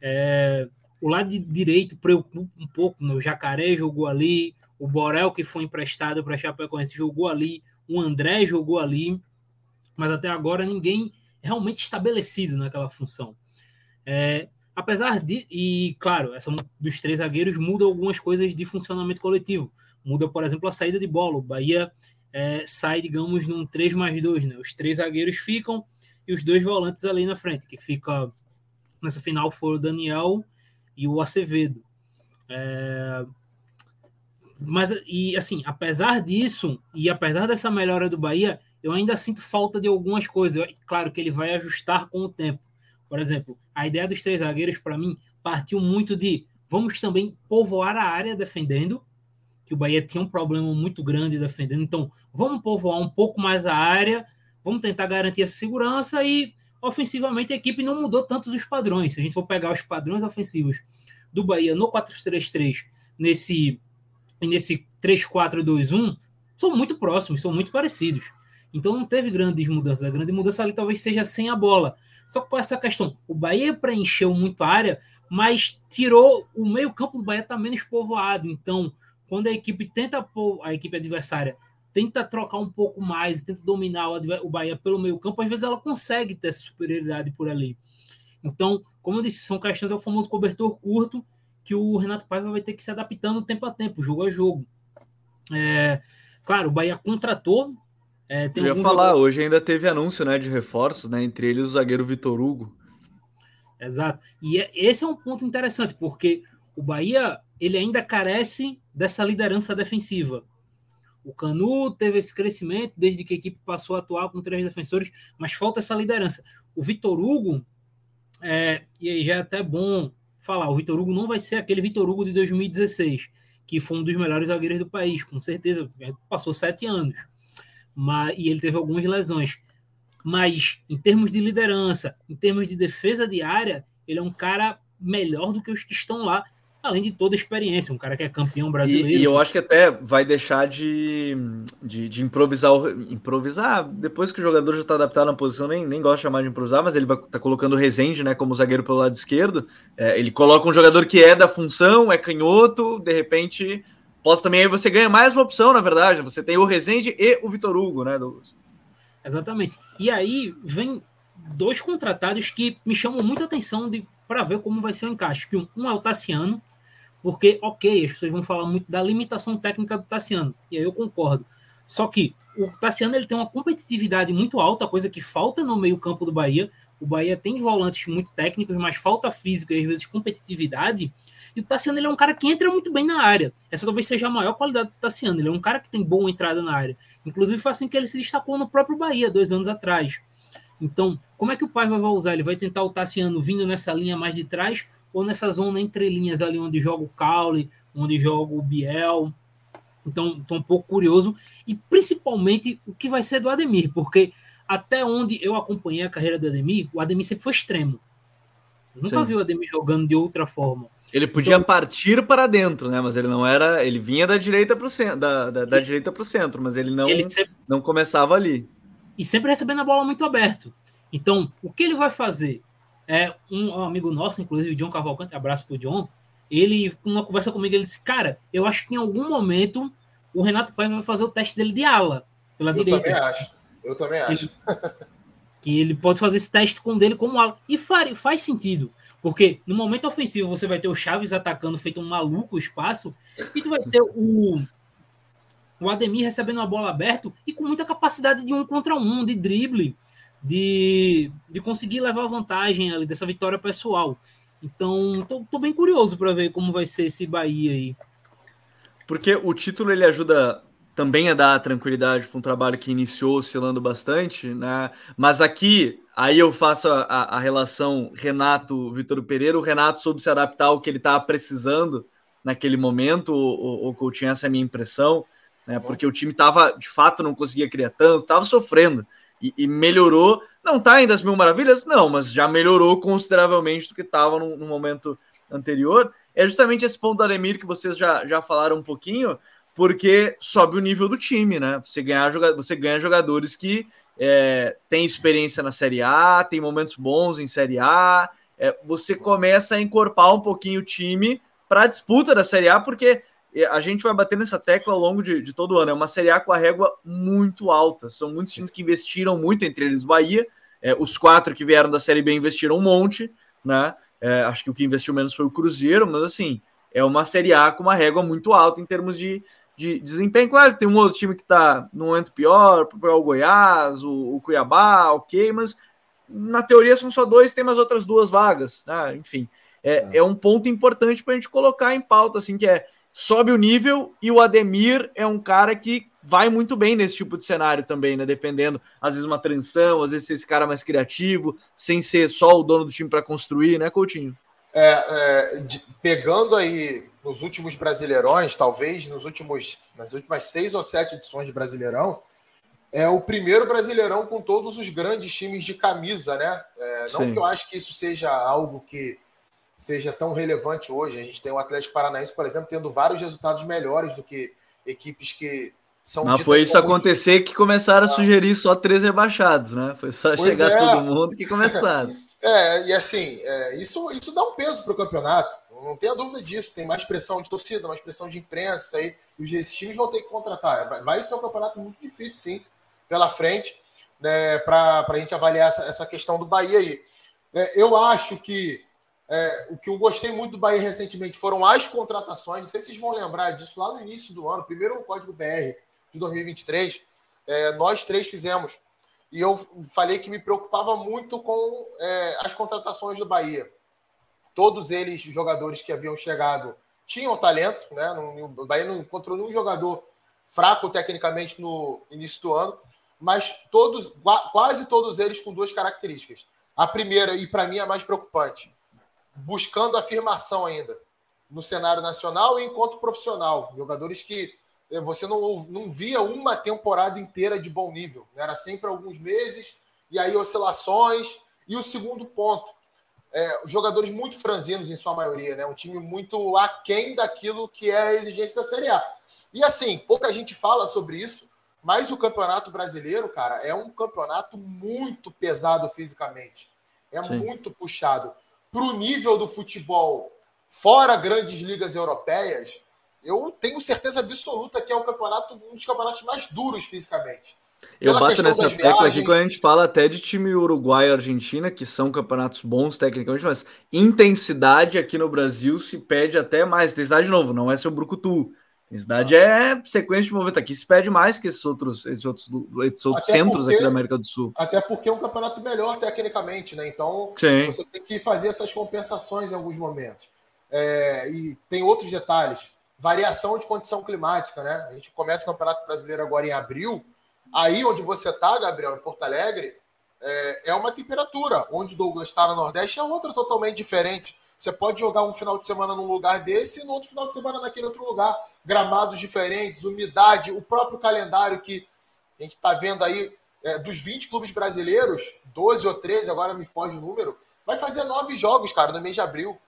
É, o lado direito preocupa um pouco, né? o Jacaré jogou ali, o Borel, que foi emprestado para Chapecoense, jogou ali, o André jogou ali, mas até agora ninguém realmente estabelecido naquela função. É, apesar de, e claro, essa dos três zagueiros muda algumas coisas de funcionamento coletivo. Muda, por exemplo, a saída de bola. O Bahia é, sai, digamos, num 3 mais 2, né? Os três zagueiros ficam e os dois volantes ali na frente, que fica nessa final foram o Daniel e o Acevedo. É, mas, e assim, apesar disso, e apesar dessa melhora do Bahia, eu ainda sinto falta de algumas coisas. Claro que ele vai ajustar com o tempo. Por exemplo, a ideia dos três zagueiros, para mim, partiu muito de vamos também povoar a área defendendo, que o Bahia tinha um problema muito grande defendendo. Então, vamos povoar um pouco mais a área, vamos tentar garantir a segurança e ofensivamente a equipe não mudou tantos os padrões. Se a gente for pegar os padrões ofensivos do Bahia no 4-3-3, nesse nesse 3-4-2-1, são muito próximos, são muito parecidos. Então não teve grandes mudanças. A grande mudança ali talvez seja sem a bola. Só com essa questão, o Bahia preencheu muito a área, mas tirou o meio-campo do Bahia está menos povoado. Então, quando a equipe tenta a equipe adversária tenta trocar um pouco mais, tenta dominar o Bahia pelo meio-campo, às vezes ela consegue ter essa superioridade por ali. Então, como eu disse, são questões ao famoso cobertor curto que o Renato Paiva vai ter que se adaptando tempo a tempo, jogo a jogo. É, claro, o Bahia contratou é, Eu ia falar, jogador... hoje ainda teve anúncio né, de reforços, né, entre eles o zagueiro Vitor Hugo. Exato. E é, esse é um ponto interessante, porque o Bahia ele ainda carece dessa liderança defensiva. O Canu teve esse crescimento desde que a equipe passou a atuar com três defensores, mas falta essa liderança. O Vitor Hugo, é, e aí já é até bom falar, o Vitor Hugo não vai ser aquele Vitor Hugo de 2016, que foi um dos melhores zagueiros do país, com certeza, passou sete anos mas, e ele teve algumas lesões. Mas em termos de liderança, em termos de defesa diária, ele é um cara melhor do que os que estão lá, além de toda a experiência, um cara que é campeão brasileiro. E, e eu acho que até vai deixar de, de, de, improvisar, improvisar, depois que o jogador já está adaptado na posição, nem, nem gosta de chamar de improvisar, mas ele vai tá colocando o Rezende, né, como zagueiro pelo lado esquerdo, é, ele coloca um jogador que é da função, é canhoto, de repente Posso também aí você ganha mais uma opção, na verdade. Você tem o Rezende e o Vitor Hugo, né, Douglas? Exatamente. E aí vem dois contratados que me chamam muita atenção para ver como vai ser o encaixe. Que um, um é o Tassiano, porque, ok, as pessoas vão falar muito da limitação técnica do Tassiano, e aí eu concordo. Só que o Tassiano ele tem uma competitividade muito alta, coisa que falta no meio-campo do Bahia. O Bahia tem volantes muito técnicos, mas falta físico e às vezes competitividade. E o Tassiano ele é um cara que entra muito bem na área. Essa talvez seja a maior qualidade do Tassiano. Ele é um cara que tem boa entrada na área. Inclusive foi assim que ele se destacou no próprio Bahia, dois anos atrás. Então, como é que o Paiva vai usar? Ele vai tentar o Tassiano vindo nessa linha mais de trás ou nessa zona entre linhas ali onde joga o Caule, onde joga o Biel. Então, estou um pouco curioso. E principalmente o que vai ser do Ademir, porque até onde eu acompanhei a carreira do Ademir, o Ademir sempre foi extremo. Eu nunca Sim. vi o Ademir jogando de outra forma. Ele podia então, partir para dentro, né? Mas ele não era. Ele vinha da direita para o centro, da, da, da direita para o centro, mas ele não, ele sempre, não começava ali. E sempre recebendo a bola muito aberto. Então, o que ele vai fazer? É um, um amigo nosso, inclusive o John Cavalcante, abraço pro John. Ele, numa conversa comigo, ele disse: Cara, eu acho que em algum momento o Renato Paiva vai fazer o teste dele de ala pela eu direita. Eu também acho. Eu também acho. que ele pode fazer esse teste com dele como ala. E faz, faz sentido. Porque no momento ofensivo você vai ter o Chaves atacando feito um maluco espaço, e tu vai ter o, o Ademir recebendo a bola aberta e com muita capacidade de um contra um, de drible, de, de conseguir levar vantagem ali dessa vitória pessoal. Então, tô, tô bem curioso para ver como vai ser esse Bahia aí. Porque o título ele ajuda também a dar tranquilidade para um trabalho que iniciou oscilando bastante, né? Mas aqui, aí eu faço a, a, a relação Renato-Vitor Pereira. O Renato soube se adaptar ao que ele estava precisando naquele momento, ou, ou, ou tinha essa minha impressão, né? Porque o time estava, de fato, não conseguia criar tanto, estava sofrendo. E, e, melhorou. Não está ainda as mil maravilhas? Não, mas já melhorou consideravelmente do que estava no, no momento anterior. É justamente esse ponto do Ademir que vocês já, já falaram um pouquinho, porque sobe o nível do time, né? Você, ganhar, você ganha jogadores que é, têm experiência na Série A, tem momentos bons em Série A, é, você começa a encorpar um pouquinho o time para a disputa da Série A, porque é, a gente vai bater nessa tecla ao longo de, de, todo o ano. É uma Série A com a régua muito alta. São muitos times que investiram muito, entre eles Bahia. É, os quatro que vieram da Série B investiram um monte, né? É, acho que o que investiu menos foi o Cruzeiro, mas assim, é uma Série A com uma régua muito alta em termos de, de desempenho. Claro que tem um outro time que está no momento pior, o Goiás, o, o, Cuiabá, ok, mas na teoria são só dois, tem mais outras duas vagas, né? Enfim, é, é. é um ponto importante para a gente colocar em pauta, assim, que é sobe o nível e o Ademir é um cara que vai muito bem nesse tipo de cenário também, né? Dependendo, às vezes uma transição, às vezes ser esse cara mais criativo, sem ser só o dono do time para construir, né, Coutinho? É, é de, pegando aí nos últimos Brasileirões, talvez nos últimos, nas últimas seis ou sete edições de Brasileirão, é o primeiro Brasileirão com todos os grandes times de camisa, né? É, não que eu acho que isso seja algo que seja tão relevante hoje. A gente tem o Atlético Paranaense, por exemplo, tendo vários resultados melhores do que equipes que são. Mas foi isso acontecer que começaram ah. a sugerir só três rebaixados, né? Foi só pois chegar é. todo mundo que começaram. é, e assim, é, isso, isso dá um peso para o campeonato. Não tenha dúvida disso. Tem mais pressão de torcida, mais pressão de imprensa. Aí, e esses times vão ter que contratar. Vai ser um campeonato muito difícil, sim, pela frente, né, para a gente avaliar essa, essa questão do Bahia aí. É, eu acho que é, o que eu gostei muito do Bahia recentemente foram as contratações. Não sei se vocês vão lembrar disso lá no início do ano, primeiro o Código BR de 2023. É, nós três fizemos. E eu falei que me preocupava muito com é, as contratações do Bahia todos eles jogadores que haviam chegado tinham talento, né? O Bahia não encontrou nenhum jogador fraco tecnicamente no início do ano, mas todos, quase todos eles com duas características. A primeira, e para mim a mais preocupante, buscando afirmação ainda no cenário nacional e enquanto profissional. Jogadores que eh, você não, não via uma temporada inteira de bom nível. Né? Era sempre alguns meses, e aí oscilações. E o segundo ponto, é, jogadores muito franzinos em sua maioria, né? Um time muito aquém daquilo que é a exigência da Série A. E assim, pouca gente fala sobre isso, mas o Campeonato Brasileiro, cara, é um campeonato muito pesado fisicamente. É Sim. muito puxado. Para o nível do futebol fora grandes ligas europeias, eu tenho certeza absoluta que é o campeonato, um dos campeonatos mais duros fisicamente. Eu bato nessa tecla aqui quando a gente fala até de time uruguai e argentina, que são campeonatos bons tecnicamente, mas intensidade aqui no Brasil se pede até mais. Intensidade de novo, não é seu Brucutu. Intensidade ah. é sequência de movimento. Aqui se pede mais que esses outros, esses outros, esses outros centros porque, aqui da América do Sul. Até porque é um campeonato melhor tecnicamente, né? Então Sim. você tem que fazer essas compensações em alguns momentos. É, e tem outros detalhes. Variação de condição climática, né? A gente começa o Campeonato Brasileiro agora em abril Aí onde você está, Gabriel, em Porto Alegre, é, é uma temperatura. Onde o Douglas está no Nordeste é outra totalmente diferente. Você pode jogar um final de semana num lugar desse e no outro final de semana naquele outro lugar. Gramados diferentes, umidade, o próprio calendário que a gente está vendo aí é, dos 20 clubes brasileiros, 12 ou 13, agora me foge o número, vai fazer nove jogos, cara, no mês de abril.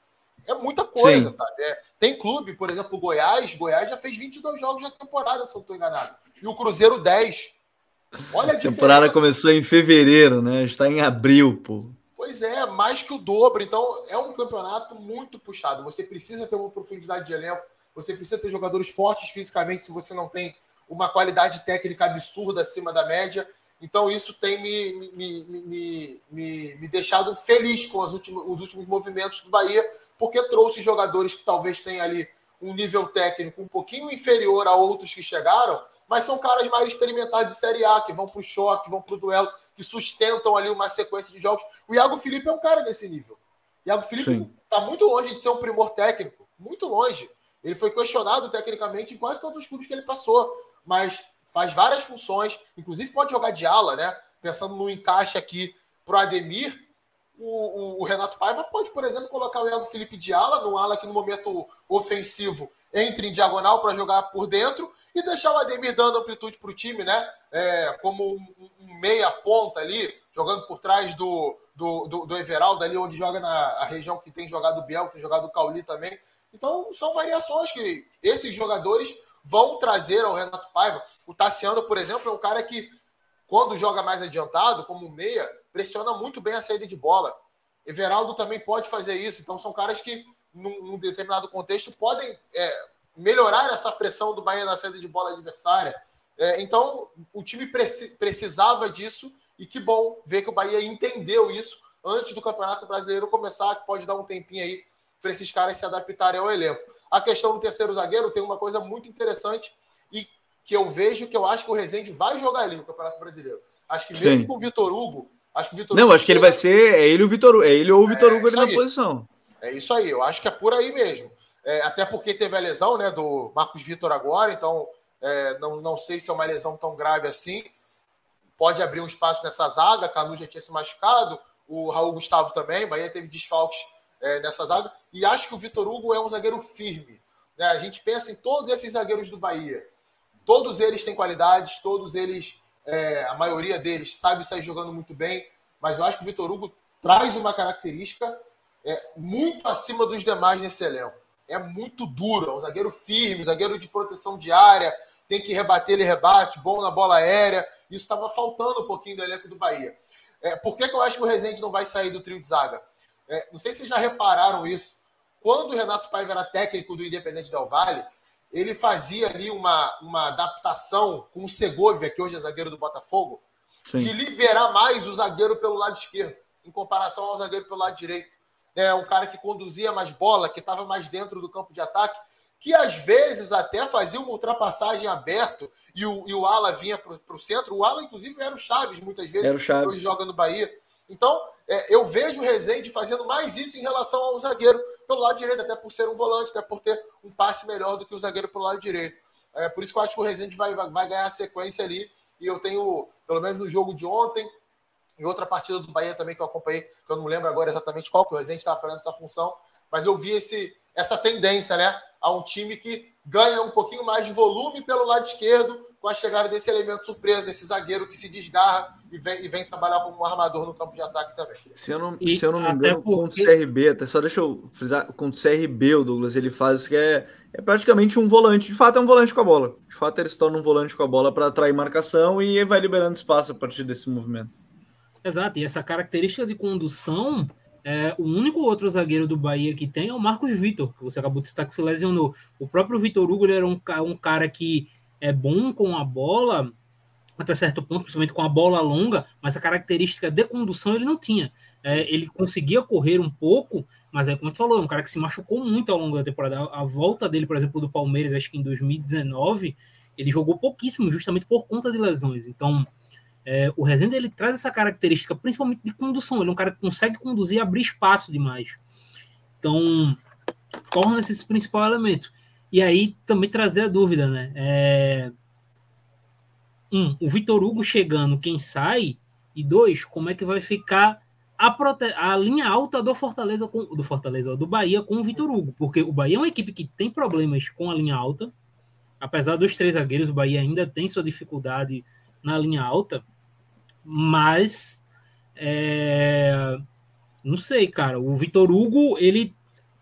É muita coisa, Sim. sabe? É, tem clube, por exemplo, o Goiás. Goiás já fez 22 jogos na temporada, se eu não estou enganado. E o Cruzeiro 10. Olha a, a temporada começou em fevereiro, né? Está em abril, pô. Pois é, mais que o dobro. Então, é um campeonato muito puxado. Você precisa ter uma profundidade de elenco, você precisa ter jogadores fortes fisicamente se você não tem uma qualidade técnica absurda acima da média. Então, isso tem me, me, me, me, me deixado feliz com os últimos, os últimos movimentos do Bahia, porque trouxe jogadores que talvez tenham ali um nível técnico um pouquinho inferior a outros que chegaram, mas são caras mais experimentados de Série A, que vão para o choque, vão para o duelo, que sustentam ali uma sequência de jogos. O Iago Felipe é um cara desse nível. O Iago Felipe está muito longe de ser um primor técnico, muito longe. Ele foi questionado tecnicamente em quase todos os clubes que ele passou, mas faz várias funções, inclusive pode jogar de ala, né? Pensando no encaixe aqui para o Ademir, o, o, Renato Paiva pode, por exemplo, colocar o Iago Felipe de ala, no ala que no momento ofensivo entre em diagonal para jogar por dentro e deixar o Ademir dando amplitude para o time, né? É, como um, um, meia ponta ali, jogando por trás do, do, do, do Everaldo, ali onde joga na região que tem jogado o Biel, que tem jogado o Cauli também. Então, são variações que esses jogadores vão trazer ao Renato Paiva. O Tassiano, por exemplo, é um cara que, quando joga mais adiantado, como meia, pressiona muito bem a saída de bola. Everaldo também pode fazer isso. Então, são caras que, num, num determinado contexto, podem é, melhorar essa pressão do Bahia na saída de bola adversária. É, então, o time preci precisava disso e que bom ver que o Bahia entendeu isso antes do Campeonato Brasileiro começar, que pode dar um tempinho aí para esses caras se adaptarem ao elenco. A questão do terceiro zagueiro tem uma coisa muito interessante e que eu vejo que eu acho que o Rezende vai jogar ali no Campeonato Brasileiro. Acho que mesmo Sim. com o Vitor Hugo, acho que o Vitor Não, Hugo acho chega... que ele vai ser é ele o Vitor, é ele ou o Vitor é, Hugo ali na posição. É isso aí, eu acho que é por aí mesmo. É, até porque teve a lesão, né, do Marcos Vitor agora, então é, não, não sei se é uma lesão tão grave assim. Pode abrir um espaço nessa zaga, Canu já tinha se machucado, o Raul Gustavo também, Bahia teve desfalques é, nessa zaga. E acho que o Vitor Hugo é um zagueiro firme. Né? A gente pensa em todos esses zagueiros do Bahia. Todos eles têm qualidades, todos eles, é, a maioria deles, sabe sair jogando muito bem. Mas eu acho que o Vitor Hugo traz uma característica é, muito acima dos demais nesse elenco. É muito duro, é um zagueiro firme, zagueiro de proteção diária, tem que rebater, ele rebate, bom na bola aérea. Isso estava faltando um pouquinho do elenco do Bahia. É, por que, que eu acho que o Rezende não vai sair do trio de zaga? É, não sei se vocês já repararam isso. Quando o Renato Paiva era técnico do Independente Del Vale, ele fazia ali uma, uma adaptação com o Segovia, que hoje é zagueiro do Botafogo, Sim. de liberar mais o zagueiro pelo lado esquerdo, em comparação ao zagueiro pelo lado direito. É um cara que conduzia mais bola, que estava mais dentro do campo de ataque, que às vezes até fazia uma ultrapassagem aberto e o, e o Ala vinha para o centro. O Ala, inclusive, era o Chaves, muitas vezes, era o Chaves. hoje joga no Bahia. Então, é, eu vejo o Rezende fazendo mais isso em relação ao zagueiro pelo lado direito, até por ser um volante, até por ter um passe melhor do que o zagueiro pelo lado direito. É, por isso que eu acho que o Rezende vai, vai ganhar a sequência ali. E eu tenho, pelo menos no jogo de ontem, em outra partida do Bahia também que eu acompanhei, que eu não lembro agora exatamente qual, que o Rezende estava fazendo essa função, mas eu vi esse, essa tendência, né? A um time que ganha um pouquinho mais de volume pelo lado esquerdo, com a chegada desse elemento surpresa, esse zagueiro que se desgarra e vem, e vem trabalhar como um armador no campo de ataque também. Se eu não, e se eu não me engano, porque... contra o CRB, até só deixa eu frisar, contra o CRB, o Douglas, ele faz que é, é praticamente um volante, de fato é um volante com a bola. De fato ele se torna um volante com a bola para atrair marcação e vai liberando espaço a partir desse movimento. Exato, e essa característica de condução é, o único outro zagueiro do Bahia que tem é o Marcos Vitor, que você acabou de citar que se lesionou. O próprio Vitor Hugo era um, um cara que é bom com a bola, até certo ponto, principalmente com a bola longa, mas a característica de condução ele não tinha. É, ele conseguia correr um pouco, mas é como tu falou, é um cara que se machucou muito ao longo da temporada. A, volta dele, por exemplo, do Palmeiras, acho que em 2019, ele jogou pouquíssimo, justamente por conta de lesões. Então, é, o Rezende ele traz essa característica, principalmente de condução. Ele é um cara que consegue conduzir e abrir espaço demais. Então, torna-se esse principal elemento. E aí também trazer a dúvida, né? É... Um, o Vitor Hugo chegando, quem sai, E dois, como é que vai ficar a, prote... a linha alta do Fortaleza, com... do Fortaleza, do Bahia com o Vitor Hugo. Porque o Bahia é uma equipe que tem problemas com a linha alta. Apesar dos três zagueiros, o Bahia ainda tem sua dificuldade na linha alta. Mas é... não sei, cara. O Vitor Hugo, ele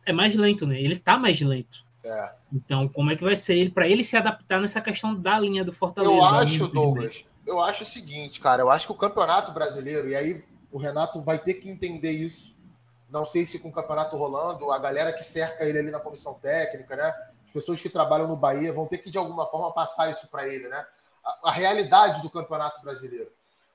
é mais lento, né? Ele tá mais lento. É. Então, como é que vai ser ele para ele se adaptar nessa questão da linha do Fortaleza? Eu acho, Douglas, eu acho o seguinte, cara, eu acho que o Campeonato Brasileiro, e aí o Renato vai ter que entender isso. Não sei se com o campeonato rolando, a galera que cerca ele ali na comissão técnica, né? As pessoas que trabalham no Bahia vão ter que, de alguma forma, passar isso para ele, né? A, a, realidade do campeonato brasileiro.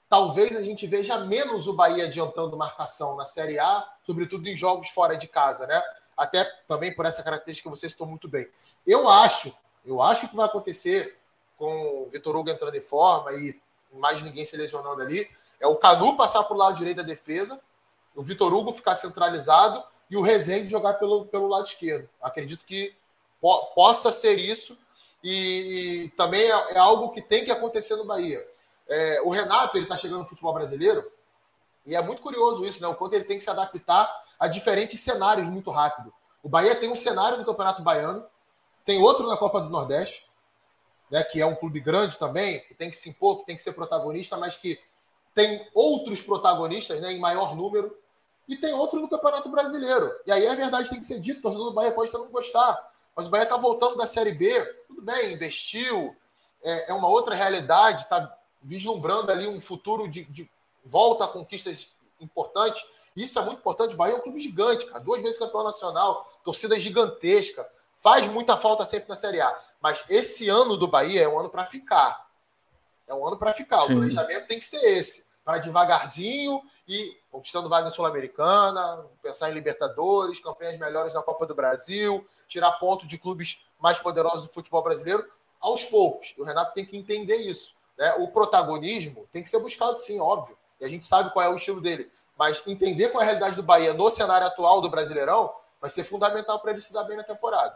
Talvez a gente veja menos o Bahia adiantando marcação na Série A, sobretudo em jogos fora de casa, né? Até também por essa característica que você citou muito bem. Eu acho, eu acho que vai acontecer com o Vitor Hugo entrando em forma e mais ninguém se lesionando ali, é o Canu passar para o lado direito da defesa, o Vitor Hugo ficar centralizado e o Rezende jogar pelo, pelo lado esquerdo. Acredito que po possa ser isso e, e também é, é, algo que tem que acontecer no Bahia. É, o Renato ele está chegando no futebol brasileiro e é muito curioso isso, né? O quanto ele tem que se adaptar a diferentes cenários muito rápido. O Bahia tem um cenário no Campeonato Baiano, tem outro na Copa do Nordeste, né? Que é um clube grande também, que tem que se impor, que tem que ser protagonista, mas que tem outros protagonistas, né? Em maior número. E tem outro no Campeonato Brasileiro. E aí a verdade tem que ser dito, o torcedor do Bahia pode estar não gostar. Mas o Bahia está voltando da Série B, tudo bem, investiu, é, é uma outra realidade, está vislumbrando ali um futuro de, de volta a conquistas importantes. Isso é muito importante. O Bahia é um clube gigante, cara. Duas vezes campeão nacional, torcida gigantesca. Faz muita falta sempre na Série A. Mas esse ano do Bahia é um ano para ficar. É um ano para ficar. Sim. O planejamento tem que ser esse. Para devagarzinho e conquistando vaga Sul-Americana, pensar em Libertadores, campanhas melhores na Copa do Brasil, tirar ponto de clubes mais poderosos do futebol brasileiro, aos poucos. O Renato tem que entender isso. Né? O protagonismo tem que ser buscado, sim, óbvio e a gente sabe qual é o estilo dele. Mas entender qual é a realidade do Bahia no cenário atual do Brasileirão vai ser fundamental para ele se dar bem na temporada.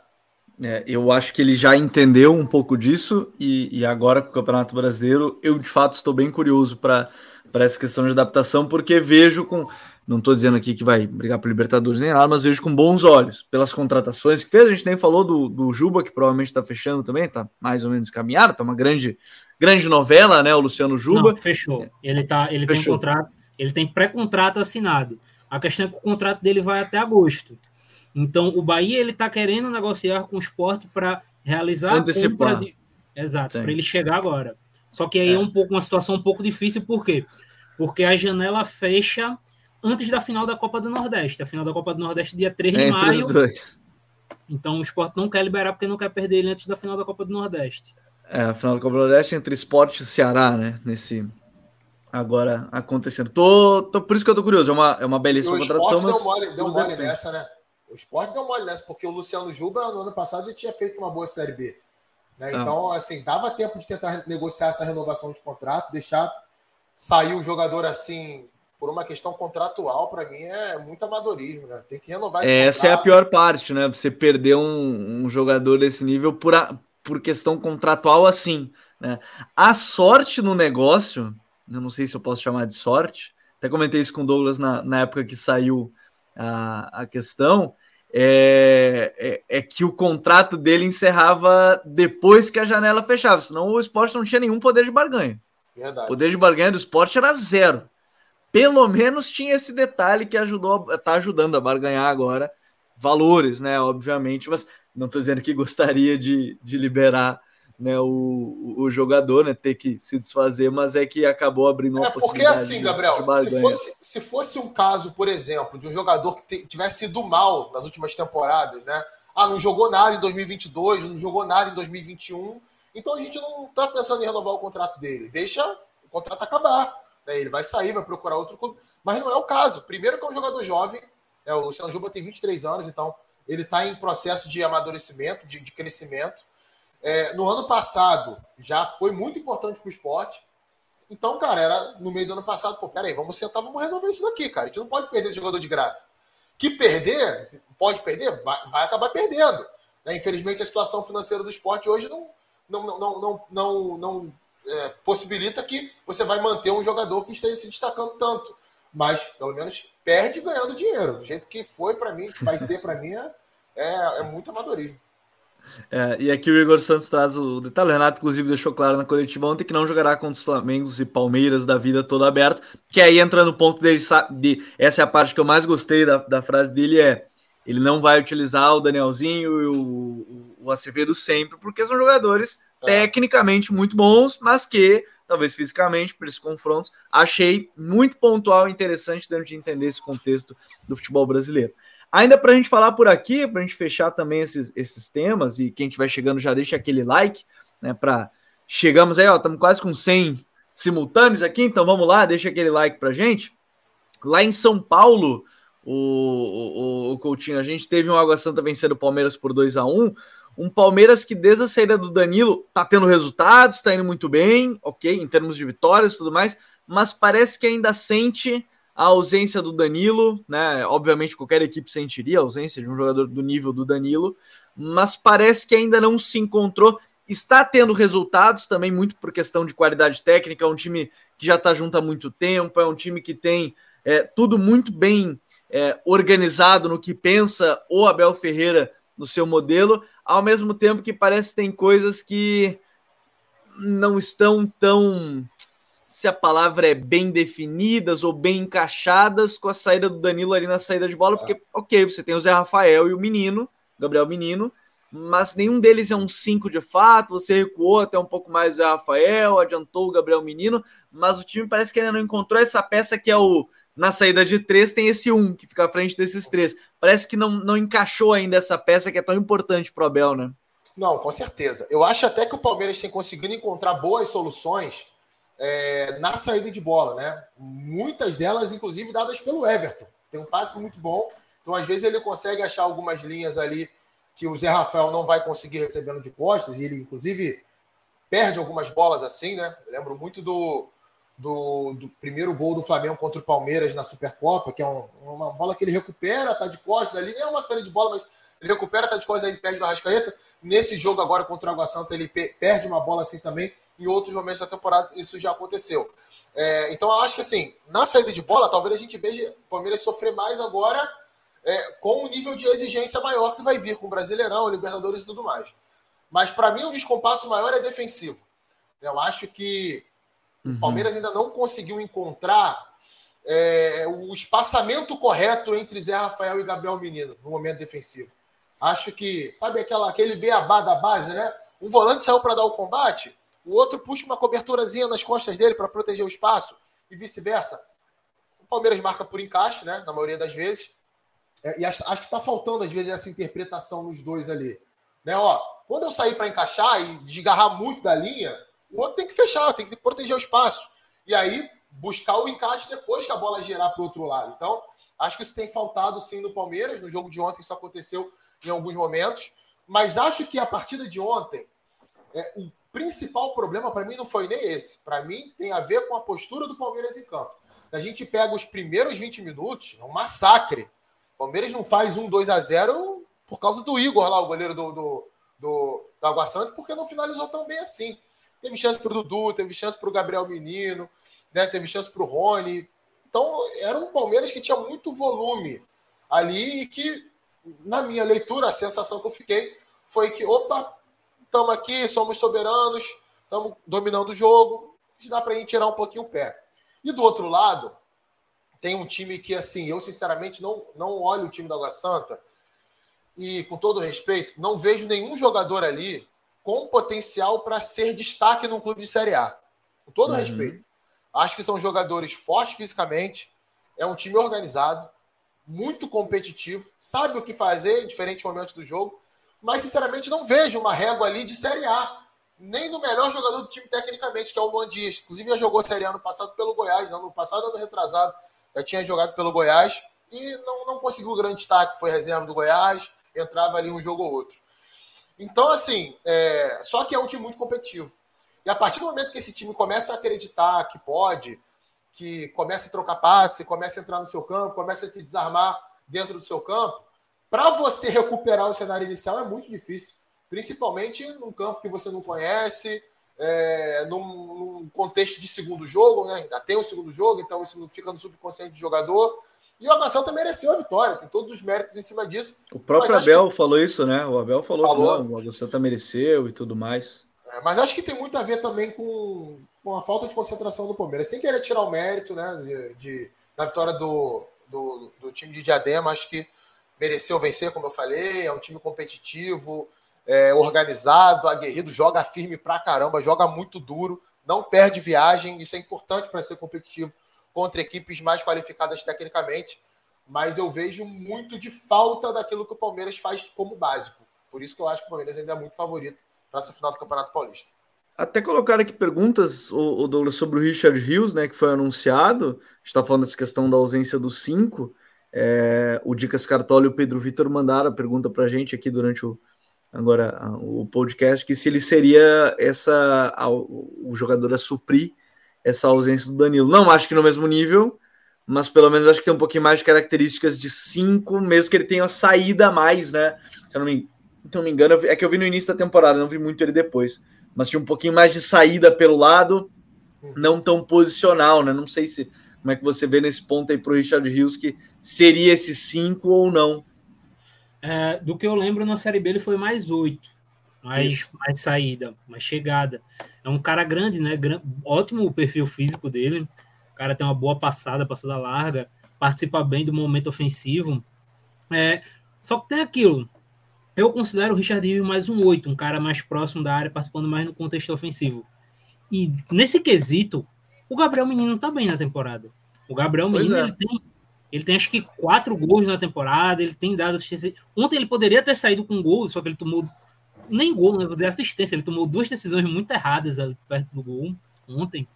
É, eu acho que ele já entendeu um pouco disso e, e agora com o Campeonato Brasileiro eu de fato estou bem curioso para essa questão de adaptação, porque vejo com. Não estou dizendo aqui que vai brigar por Libertadores nem nada, mas vejo com bons olhos pelas contratações que fez. A gente nem falou do, do Juba, que provavelmente está fechando também, está mais ou menos caminhado, está uma grande grande novela, né? O Luciano Juba. Não, fechou. Ele tá, ele fechou. tem contrato, ele tem pré-contrato assinado. A questão é que o contrato dele vai até agosto. Então o Bahia ele tá querendo negociar com o esporte para realizar Antecipar. a compra de... Exato, para ele chegar agora. Só que aí é. é um pouco uma situação um pouco difícil, por quê? Porque a janela fecha antes da final da Copa do Nordeste. A final da Copa do Nordeste dia 3 de é, maio. Então o esporte não quer liberar porque não quer perder ele antes da final da Copa do Nordeste. É, a final do Copa do Nordeste entre esporte e Ceará, né? Nesse agora acontecendo. Tô, tô, por isso que eu tô curioso. É uma, é uma belíssima contradição. O esporte deu mole, deu mole nessa, né? O esporte deu mole nessa, porque o Luciano Juba, no ano passado, já tinha feito uma boa Série B. Né? Ah. Então, assim, dava tempo de tentar negociar essa renovação de contrato, deixar sair o jogador assim por uma questão contratual, para mim é muito amadorismo, né? Tem que renovar esse Essa contrato. é a pior parte, né? Você perder um, um jogador desse nível por, a, por questão contratual assim. Né? A sorte no negócio, eu não sei se eu posso chamar de sorte, até comentei isso com o Douglas na, na época que saiu a, a questão, é, é, é, que o contrato dele encerrava depois que a janela fechava, senão o esporte não tinha nenhum poder de barganha. Verdade. O poder de barganha do esporte era zero. Pelo menos tinha esse detalhe que ajudou, tá ajudando a barganhar agora valores, né? Obviamente, mas não estou dizendo que gostaria de, de liberar né, o, o jogador, né, ter que se desfazer, mas é que acabou abrindo uma é, Porque assim, Gabriel, se fosse, se fosse um caso, por exemplo, de um jogador que tivesse ido mal nas últimas temporadas, né? Ah, não jogou nada em 2022, não jogou nada em 2021, então a gente não está pensando em renovar o contrato dele. Deixa o contrato acabar. Né? Ele vai sair, vai procurar outro clube, mas não é o caso. Primeiro que é um jogador jovem, é, o Luciano Juba tem 23 anos, então ele está em processo de amadurecimento, de, de crescimento. É, no ano passado já foi muito importante para o esporte. Então, cara, era no meio do ano passado, pô, peraí, vamos sentar, vamos resolver isso daqui, cara. A gente não pode perder esse jogador de graça. Que perder, pode perder, vai, vai acabar perdendo. Né? Infelizmente, a situação financeira do esporte hoje não, não, não, não, não, não é, possibilita que você vai manter um jogador que esteja se destacando tanto. Mas, pelo menos, perde ganhando dinheiro. Do jeito que foi para mim, que vai ser para mim, é, é, é muito amadorismo. É, e aqui o Igor Santos traz o detalhe. O Renato, inclusive, deixou claro na coletiva ontem que não jogará contra os Flamengos e Palmeiras da vida toda aberta. Que aí entra no ponto dele. De, essa é a parte que eu mais gostei da, da frase dele: é ele não vai utilizar o Danielzinho e o, o Acevedo sempre, porque são jogadores. Tecnicamente muito bons, mas que, talvez fisicamente, por esses confrontos, achei muito pontual e interessante dentro de entender esse contexto do futebol brasileiro. Ainda para a gente falar por aqui, para a gente fechar também esses, esses temas, e quem estiver chegando já deixa aquele like, né? Para chegamos aí, ó, estamos quase com 100 simultâneos aqui, então vamos lá, deixa aquele like para gente. Lá em São Paulo, o, o, o Coutinho, a gente teve um Água Santa vencendo o Palmeiras por 2 a 1 um Palmeiras que desde a saída do Danilo tá tendo resultados, tá indo muito bem, ok, em termos de vitórias e tudo mais, mas parece que ainda sente a ausência do Danilo, né? Obviamente qualquer equipe sentiria a ausência de um jogador do nível do Danilo, mas parece que ainda não se encontrou. Está tendo resultados também muito por questão de qualidade técnica. É um time que já está junto há muito tempo, é um time que tem é, tudo muito bem é, organizado no que pensa o Abel Ferreira no seu modelo, ao mesmo tempo que parece que tem coisas que não estão tão se a palavra é bem definidas ou bem encaixadas com a saída do Danilo ali na saída de bola, porque, ok, você tem o Zé Rafael e o Menino, Gabriel Menino, mas nenhum deles é um 5 de fato. Você recuou até um pouco mais o Zé Rafael, adiantou o Gabriel Menino, mas o time parece que ainda não encontrou essa peça que é o. Na saída de três tem esse um que fica à frente desses três. Parece que não, não encaixou ainda essa peça que é tão importante para o Abel, né? Não, com certeza. Eu acho até que o Palmeiras tem conseguido encontrar boas soluções é, na saída de bola, né? Muitas delas, inclusive, dadas pelo Everton. Tem um passe muito bom. Então, às vezes, ele consegue achar algumas linhas ali que o Zé Rafael não vai conseguir recebendo de costas, e ele, inclusive, perde algumas bolas assim, né? Eu lembro muito do, do, do, primeiro gol do Flamengo contra o Palmeiras na Supercopa, que é um, uma bola que ele recupera, tá de costas ali, nem é uma série de bola, mas ele recupera, tá de costas aí, perde do Arrascaeta. Nesse jogo agora contra o Água Santa, ele perde uma bola assim também em outros momentos da temporada isso já aconteceu. É, então eu acho que assim, na saída de bola, talvez a gente veja o Palmeiras sofrer mais agora é, com um nível de exigência maior que vai vir com o Brasileirão, Libertadores e tudo mais. Mas para mim o um descompasso maior é defensivo. Eu acho que uhum. o Palmeiras ainda não conseguiu encontrar é, o espaçamento correto entre Zé Rafael e Gabriel Menino no momento defensivo. Acho que, sabe aquela, aquele beabá da base, né? Um volante saiu para dar o combate, o outro puxa uma coberturazinha nas costas dele para proteger o espaço e vice-versa. O Palmeiras marca por encaixe, né? Na maioria das vezes. É, e acho, acho que está faltando, às vezes, essa interpretação nos dois ali. Né? Ó, quando eu sair para encaixar e desgarrar muito da linha, o outro tem que fechar, tem que proteger o espaço. E aí, buscar o encaixe depois que a bola girar para o outro lado. Então, acho que isso tem faltado sim no Palmeiras. No jogo de ontem, isso aconteceu em alguns momentos. Mas acho que a partida de ontem, é, o principal problema para mim não foi nem esse. Para mim tem a ver com a postura do Palmeiras em campo. A gente pega os primeiros 20 minutos, é um massacre. O Palmeiras não faz um 2 a 0 por causa do Igor lá, o goleiro do, do, do, do Água porque não finalizou tão bem assim. Teve chance para o Dudu, teve chance para o Gabriel Menino, né? teve chance para o Rony. Então, era um Palmeiras que tinha muito volume ali e que, na minha leitura, a sensação que eu fiquei foi que, opa, estamos aqui, somos soberanos, estamos dominando o jogo, dá para a gente tirar um pouquinho o pé. E do outro lado, tem um time que, assim, eu sinceramente não, não olho o time da Água Santa e, com todo respeito, não vejo nenhum jogador ali com potencial para ser destaque num clube de Série A. Com todo uhum. respeito. Acho que são jogadores fortes fisicamente, é um time organizado, muito competitivo, sabe o que fazer em diferentes momentos do jogo, mas sinceramente não vejo uma régua ali de Série A, nem do melhor jogador do time tecnicamente, que é o Luan Dias. Inclusive já jogou Série A no passado pelo Goiás, ano passado, ano retrasado, já tinha jogado pelo Goiás e não, não conseguiu grande destaque, foi reserva do Goiás, entrava ali um jogo ou outro. Então, assim, é... só que é um time muito competitivo. E a partir do momento que esse time começa a acreditar que pode, que começa a trocar passe, começa a entrar no seu campo, começa a te desarmar dentro do seu campo, para você recuperar o cenário inicial é muito difícil, principalmente num campo que você não conhece, é, num, num, contexto de segundo jogo, né? Ainda tem o um segundo jogo, então isso não fica no subconsciente do jogador. E o Abel também mereceu a vitória, tem todos os méritos em cima disso. O próprio Abel que... falou isso, né? O Abel falou, falou. que não, o Aguacelta mereceu e tudo mais. É, mas acho que tem muito a ver também com, com a falta de concentração do Palmeiras. Sem querer tirar o mérito né, de, de da vitória do, do, do, time de Diadema, acho que mereceu vencer, como eu falei. É um time competitivo, é, organizado, aguerrido, joga firme pra caramba, joga muito duro, não perde viagem. Isso é importante para ser competitivo contra equipes mais qualificadas tecnicamente. Mas eu vejo muito de falta daquilo que o Palmeiras faz como básico. Por isso que eu acho que o Palmeiras ainda é muito favorito para essa final do Campeonato Paulista. Até colocaram aqui perguntas, o, Douglas, sobre o Richard Rios, né, que foi anunciado. está falando dessa questão da ausência dos cinco. É, o Dicas Cartola e o Pedro Vitor mandaram a pergunta para a gente aqui durante o, agora o podcast, que se ele seria essa a, o jogador a suprir essa ausência do Danilo. Não acho que no mesmo nível, mas pelo menos acho que tem um pouquinho mais de características de cinco, mesmo que ele tenha uma saída a mais, né? Se eu não me, não me engano, é que eu vi no início da temporada, não vi muito ele depois mas tinha um pouquinho mais de saída pelo lado, não tão posicional, né? Não sei se como é que você vê nesse ponto aí para o Richard Rios que seria esse 5 ou não. É, do que eu lembro na Série B ele foi mais 8, mais, mais saída, mais chegada. É um cara grande, né? ótimo o perfil físico dele. O cara tem uma boa passada, passada larga, participa bem do momento ofensivo. É, só que tem aquilo, eu considero o Richard Rios mais um 8, um cara mais próximo da área, participando mais no contexto ofensivo. E nesse quesito, o Gabriel Menino tá bem na temporada. O Gabriel Menino, é. ele, tem, ele tem acho que quatro gols na temporada, ele tem dado assistência. Ontem ele poderia ter saído com gol, só que ele tomou nem gol, né? Vou dizer assistência. Ele tomou duas decisões muito erradas ali perto do gol ontem.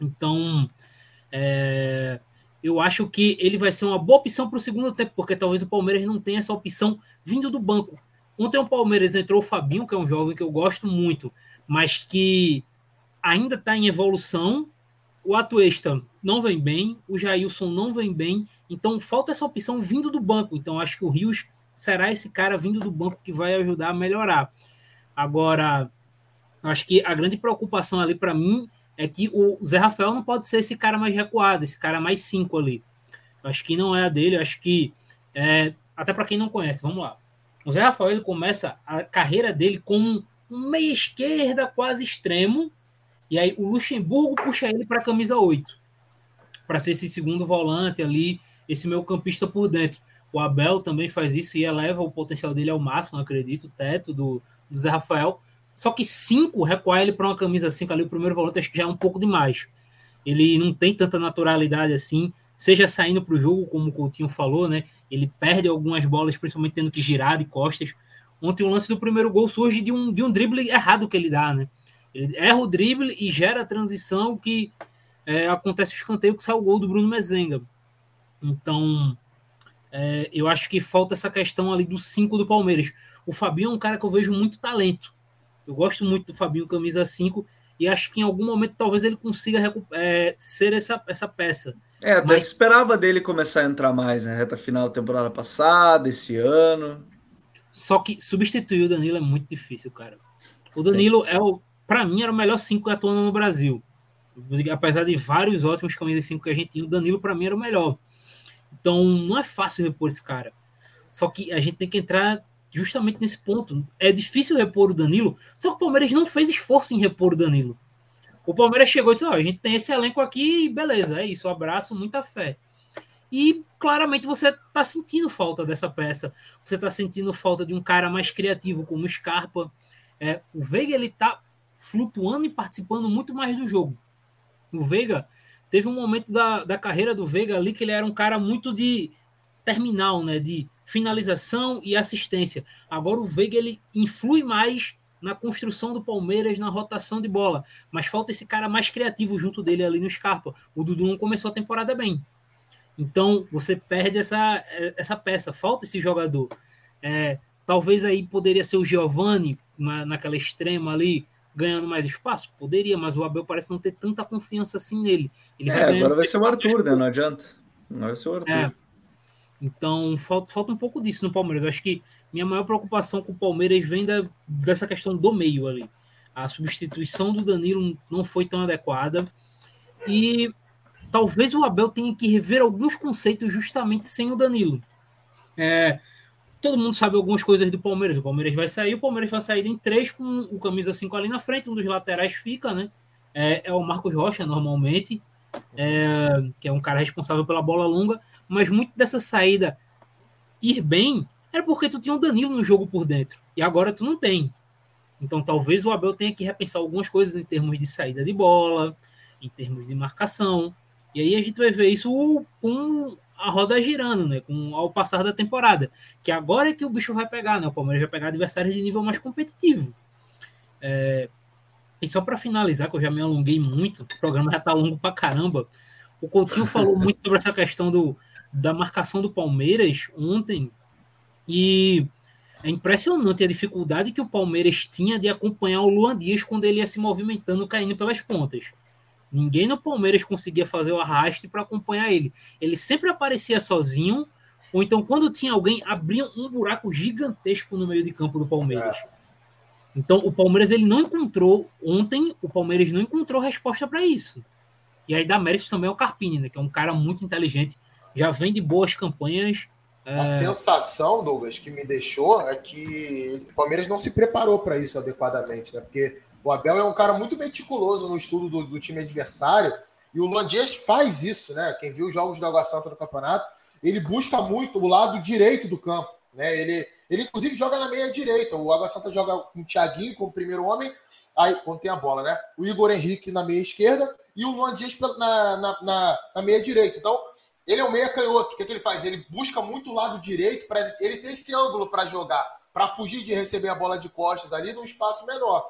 Então, é, eu acho que ele vai ser uma boa opção para o segundo tempo, porque talvez o Palmeiras não tenha essa opção vindo do banco. Ontem o Palmeiras entrou o Fabinho, que é um jovem que eu gosto muito, mas que ainda está em evolução. O Atuesta não vem bem, o Jailson não vem bem, então falta essa opção vindo do banco. Então acho que o Rios será esse cara vindo do banco que vai ajudar a melhorar. Agora, acho que a grande preocupação ali para mim é que o Zé Rafael não pode ser esse cara mais recuado, esse cara mais cinco ali. Acho que não é a dele, acho que é, até para quem não conhece, vamos lá. O Zé Rafael ele começa a carreira dele como um meia esquerda quase extremo, e aí o Luxemburgo puxa ele para a camisa 8, para ser esse segundo volante ali, esse meio campista por dentro. O Abel também faz isso e eleva o potencial dele ao máximo, acredito, o teto do, do Zé Rafael. Só que 5, recuar ele para uma camisa 5 ali, o primeiro volante, acho que já é um pouco demais. Ele não tem tanta naturalidade assim, seja saindo para o jogo, como o Coutinho falou, né? Ele perde algumas bolas, principalmente tendo que girar de costas. Ontem o lance do primeiro gol surge de um, de um drible errado que ele dá, né? Ele erra o drible e gera a transição que é, acontece o escanteio que sai o gol do Bruno Mezenga. Então, é, eu acho que falta essa questão ali do 5 do Palmeiras. O Fabinho é um cara que eu vejo muito talento. Eu gosto muito do Fabinho camisa 5 e acho que em algum momento talvez ele consiga é, ser essa, essa peça. É, até Mas... esperava dele começar a entrar mais na né? reta final da temporada passada, esse ano. Só que substituir o Danilo é muito difícil, cara. O Danilo Sim. é o, para mim, era o melhor 5 atuando no Brasil. Apesar de vários ótimos camisas 5 que a gente tinha, o Danilo para mim era o melhor. Então não é fácil repor esse cara. Só que a gente tem que entrar justamente nesse ponto. É difícil repor o Danilo, só que o Palmeiras não fez esforço em repor o Danilo. O Palmeiras chegou e disse: oh, a gente tem esse elenco aqui, beleza, é isso, abraço, muita fé. E claramente você está sentindo falta dessa peça. Você está sentindo falta de um cara mais criativo como o Scarpa. É, o Veiga ele está flutuando e participando muito mais do jogo. O Veiga teve um momento da, da carreira do Veiga ali que ele era um cara muito de terminal, né? De finalização e assistência. Agora o Veiga ele influi mais na construção do Palmeiras, na rotação de bola, mas falta esse cara mais criativo junto dele ali no Scarpa. O Dudu não começou a temporada bem. Então você perde essa, essa peça, falta esse jogador. É, talvez aí poderia ser o Giovani na, naquela extrema ali, ganhando mais espaço? Poderia, mas o Abel parece não ter tanta confiança assim nele. Ele é, vai agora vai ser o Arthur, né? Não adianta. Agora vai ser o Arthur. É. Então, falta, falta um pouco disso no Palmeiras. Eu acho que minha maior preocupação com o Palmeiras vem da, dessa questão do meio ali. a substituição do Danilo não foi tão adequada. E talvez o Abel tenha que rever alguns conceitos justamente sem o Danilo. É, todo mundo sabe algumas coisas do Palmeiras. O Palmeiras vai sair, o Palmeiras vai sair em três com o camisa 5 ali na frente, um dos laterais fica, né? É, é o Marcos Rocha, normalmente, é, que é um cara responsável pela bola longa, mas muito dessa saída ir bem era porque tu tinha o Danilo no jogo por dentro, e agora tu não tem. Então talvez o Abel tenha que repensar algumas coisas em termos de saída de bola, em termos de marcação, e aí a gente vai ver isso com a roda girando, né? Com ao passar da temporada. Que agora é que o bicho vai pegar, né? O Palmeiras vai pegar adversários de nível mais competitivo. É... E só para finalizar, que eu já me alonguei muito, o programa já tá longo pra caramba. O Coutinho falou muito sobre essa questão do, da marcação do Palmeiras ontem. E é impressionante a dificuldade que o Palmeiras tinha de acompanhar o Luan Dias quando ele ia se movimentando, caindo pelas pontas. Ninguém no Palmeiras conseguia fazer o arraste para acompanhar ele. Ele sempre aparecia sozinho, ou então quando tinha alguém, abria um buraco gigantesco no meio de campo do Palmeiras. É. Então o Palmeiras ele não encontrou ontem, o Palmeiras não encontrou resposta para isso. E aí dá mérito também ao Carpini, né, que é um cara muito inteligente, já vem de boas campanhas a é... sensação, Douglas, que me deixou é que o Palmeiras não se preparou para isso adequadamente, né? Porque o Abel é um cara muito meticuloso no estudo do, do time adversário e o Luan Dias faz isso, né? Quem viu os jogos da Água Santa no campeonato, ele busca muito o lado direito do campo, né? Ele, ele inclusive joga na meia direita. O Água Santa joga com o Thiaguinho como primeiro homem, aí quando tem a bola, né? O Igor Henrique na meia esquerda e o Luan Dias na, na, na, na meia direita. Então, ele é um meia canhoto. O que, é que ele faz? Ele busca muito o lado direito para ele ter esse ângulo para jogar, para fugir de receber a bola de costas ali num espaço menor.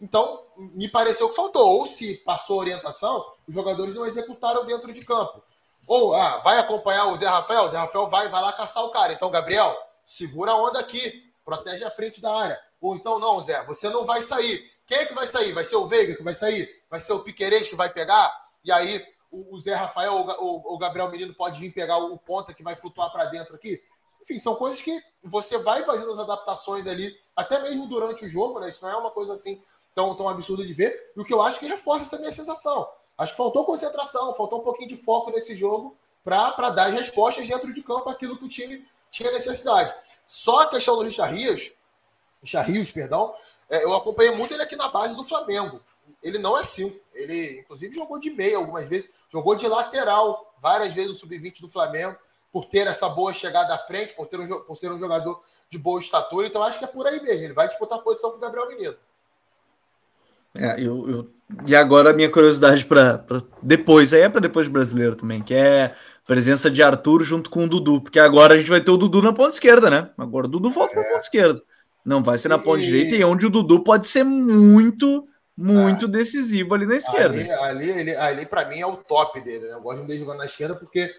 Então, me pareceu que faltou. Ou se passou orientação, os jogadores não executaram dentro de campo. Ou, ah, vai acompanhar o Zé Rafael, o Zé Rafael vai, vai lá caçar o cara. Então, Gabriel, segura a onda aqui, protege a frente da área. Ou então, não, Zé, você não vai sair. Quem é que vai sair? Vai ser o Veiga que vai sair? Vai ser o Piquerez que vai pegar? E aí, o, Zé Rafael ou o Gabriel Menino pode vir pegar o ponta que vai flutuar para dentro aqui. Enfim, são coisas que você vai fazendo as adaptações ali, até mesmo durante o jogo, né? Isso não é uma coisa assim tão, tão absurda de ver. E o que eu acho que reforça essa minha sensação. Acho que faltou concentração, faltou um pouquinho de foco nesse jogo para dar as respostas dentro de campo aquilo que o time tinha necessidade. Só a questão do Richard Rios, Richard Rios, perdão, é, eu acompanhei muito ele aqui na base do Flamengo ele não é cinco. Ele, inclusive, jogou de meia algumas vezes, jogou de lateral várias vezes no sub-20 do Flamengo, por ter essa boa chegada à frente, por, ter um, por ser um jogador de boa estatura. Então, acho que é por aí mesmo. Ele vai disputar a posição com o Gabriel Menino. É, eu, eu, e agora a minha curiosidade para depois, aí é para depois do brasileiro também, que é presença de Arthur junto com o Dudu, porque agora a gente vai ter o Dudu na ponta esquerda, né? Agora o Dudu volta é. para a ponta esquerda. Não vai ser na ponta direita, e onde o Dudu pode ser muito muito ah, decisivo ali na esquerda. Ali, ali, ali, ali para mim, é o top dele. Né? Eu gosto de jogando na esquerda porque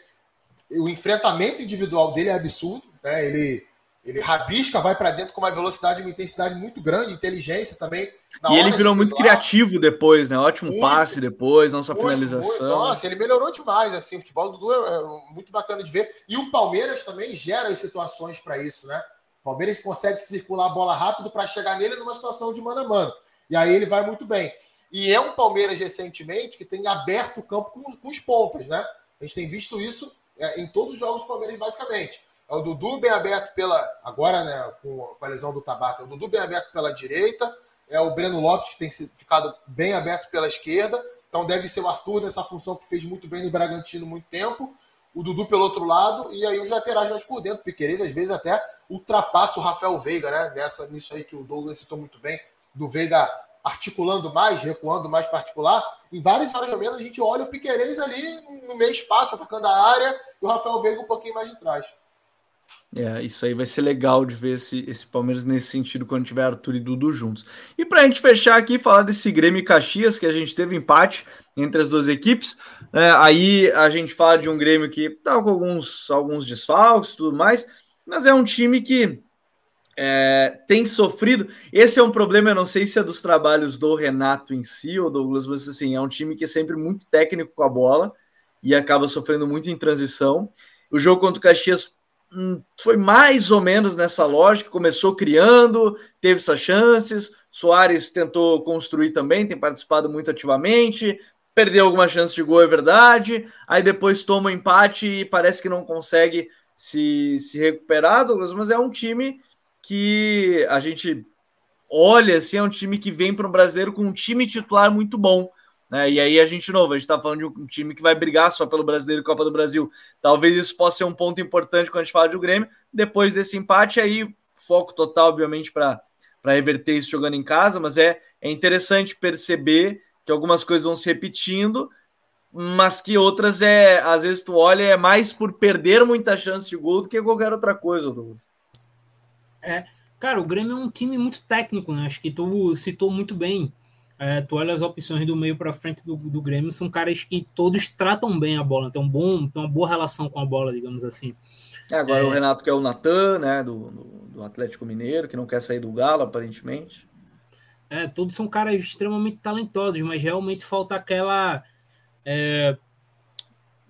o enfrentamento individual dele é absurdo. Né? Ele, ele rabisca, vai para dentro com uma velocidade e uma intensidade muito grande, inteligência também. e ele virou muito criativo depois, né? Ótimo muito, passe depois, não só finalização. Muito. Nossa, ele melhorou demais. Assim, o futebol do Dudu é, é muito bacana de ver. E o Palmeiras também gera as situações para isso, né? O Palmeiras consegue circular a bola rápido para chegar nele numa situação de mano a mano. E aí ele vai muito bem. E é um Palmeiras recentemente que tem aberto o campo com, com os pontas, né? A gente tem visto isso é, em todos os jogos do Palmeiras, basicamente. É o Dudu bem aberto pela. Agora, né, com a lesão do Tabata, é o Dudu bem aberto pela direita. É o Breno Lopes, que tem ficado bem aberto pela esquerda. Então deve ser o Arthur nessa função que fez muito bem no Bragantino muito tempo. O Dudu pelo outro lado, e aí os laterais mais por dentro. Piqueires, às vezes, até ultrapassa o Rafael Veiga, né? Nessa, nisso aí que o Douglas citou muito bem do Veiga articulando mais, recuando mais particular, em vários vários momentos a gente olha o Piquerez ali no meio espaço, atacando a área, e o Rafael Veiga um pouquinho mais de trás. É, isso aí vai ser legal de ver esse, esse Palmeiras nesse sentido quando tiver Arthur e Dudu juntos. E para a gente fechar aqui, falar desse Grêmio e Caxias, que a gente teve empate entre as duas equipes. É, aí a gente fala de um Grêmio que tá com alguns, alguns desfalques e tudo mais, mas é um time que é, tem sofrido. Esse é um problema, eu não sei se é dos trabalhos do Renato em si ou Douglas, mas assim, é um time que é sempre muito técnico com a bola e acaba sofrendo muito em transição. O jogo contra o Caxias hum, foi mais ou menos nessa lógica, começou criando, teve suas chances, Soares tentou construir também, tem participado muito ativamente, perdeu alguma chance de gol, é verdade. Aí depois toma um empate e parece que não consegue se, se recuperar, Douglas, mas é um time que a gente olha assim, é um time que vem para um brasileiro com um time titular muito bom. Né? E aí a gente, novo, a gente está falando de um time que vai brigar só pelo brasileiro e Copa do Brasil. Talvez isso possa ser um ponto importante quando a gente fala de um Grêmio. Depois desse empate, aí foco total, obviamente, para reverter isso jogando em casa, mas é, é interessante perceber que algumas coisas vão se repetindo, mas que outras é, às vezes tu olha, é mais por perder muita chance de gol do que qualquer outra coisa, Douglas. É, Cara, o Grêmio é um time muito técnico, né? Acho que tu citou muito bem. É, tu olha as opções do meio para frente do, do Grêmio, são caras que todos tratam bem a bola, tem, um bom, tem uma boa relação com a bola, digamos assim. É, agora é... o Renato que é o Natan, né, do, do, do, Atlético Mineiro, que não quer sair do Galo, aparentemente. É, todos são caras extremamente talentosos, mas realmente falta aquela. É,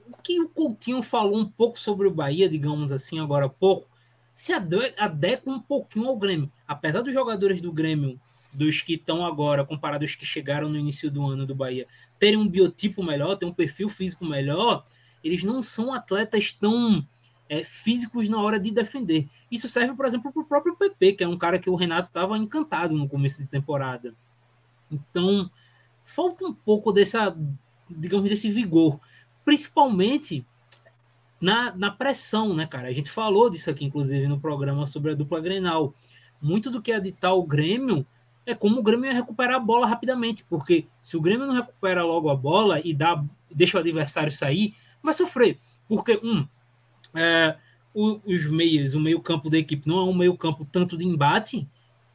o que o Coutinho falou um pouco sobre o Bahia, digamos assim, agora há pouco, se adequa um pouquinho ao Grêmio. Apesar dos jogadores do Grêmio, dos que estão agora, comparados aos que chegaram no início do ano do Bahia, terem um biotipo melhor, terem um perfil físico melhor, eles não são atletas tão é, físicos na hora de defender. Isso serve, por exemplo, para o próprio PP, que é um cara que o Renato estava encantado no começo de temporada. Então, falta um pouco dessa, digamos, desse vigor. Principalmente na, na pressão, né, cara? A gente falou disso aqui, inclusive, no programa sobre a dupla Grenal. Muito do que é editar o Grêmio é como o Grêmio ia recuperar a bola rapidamente, porque se o Grêmio não recupera logo a bola e dá, deixa o adversário sair, vai sofrer. Porque, um, é, o, os meias, o meio-campo da equipe não é um meio-campo tanto de embate,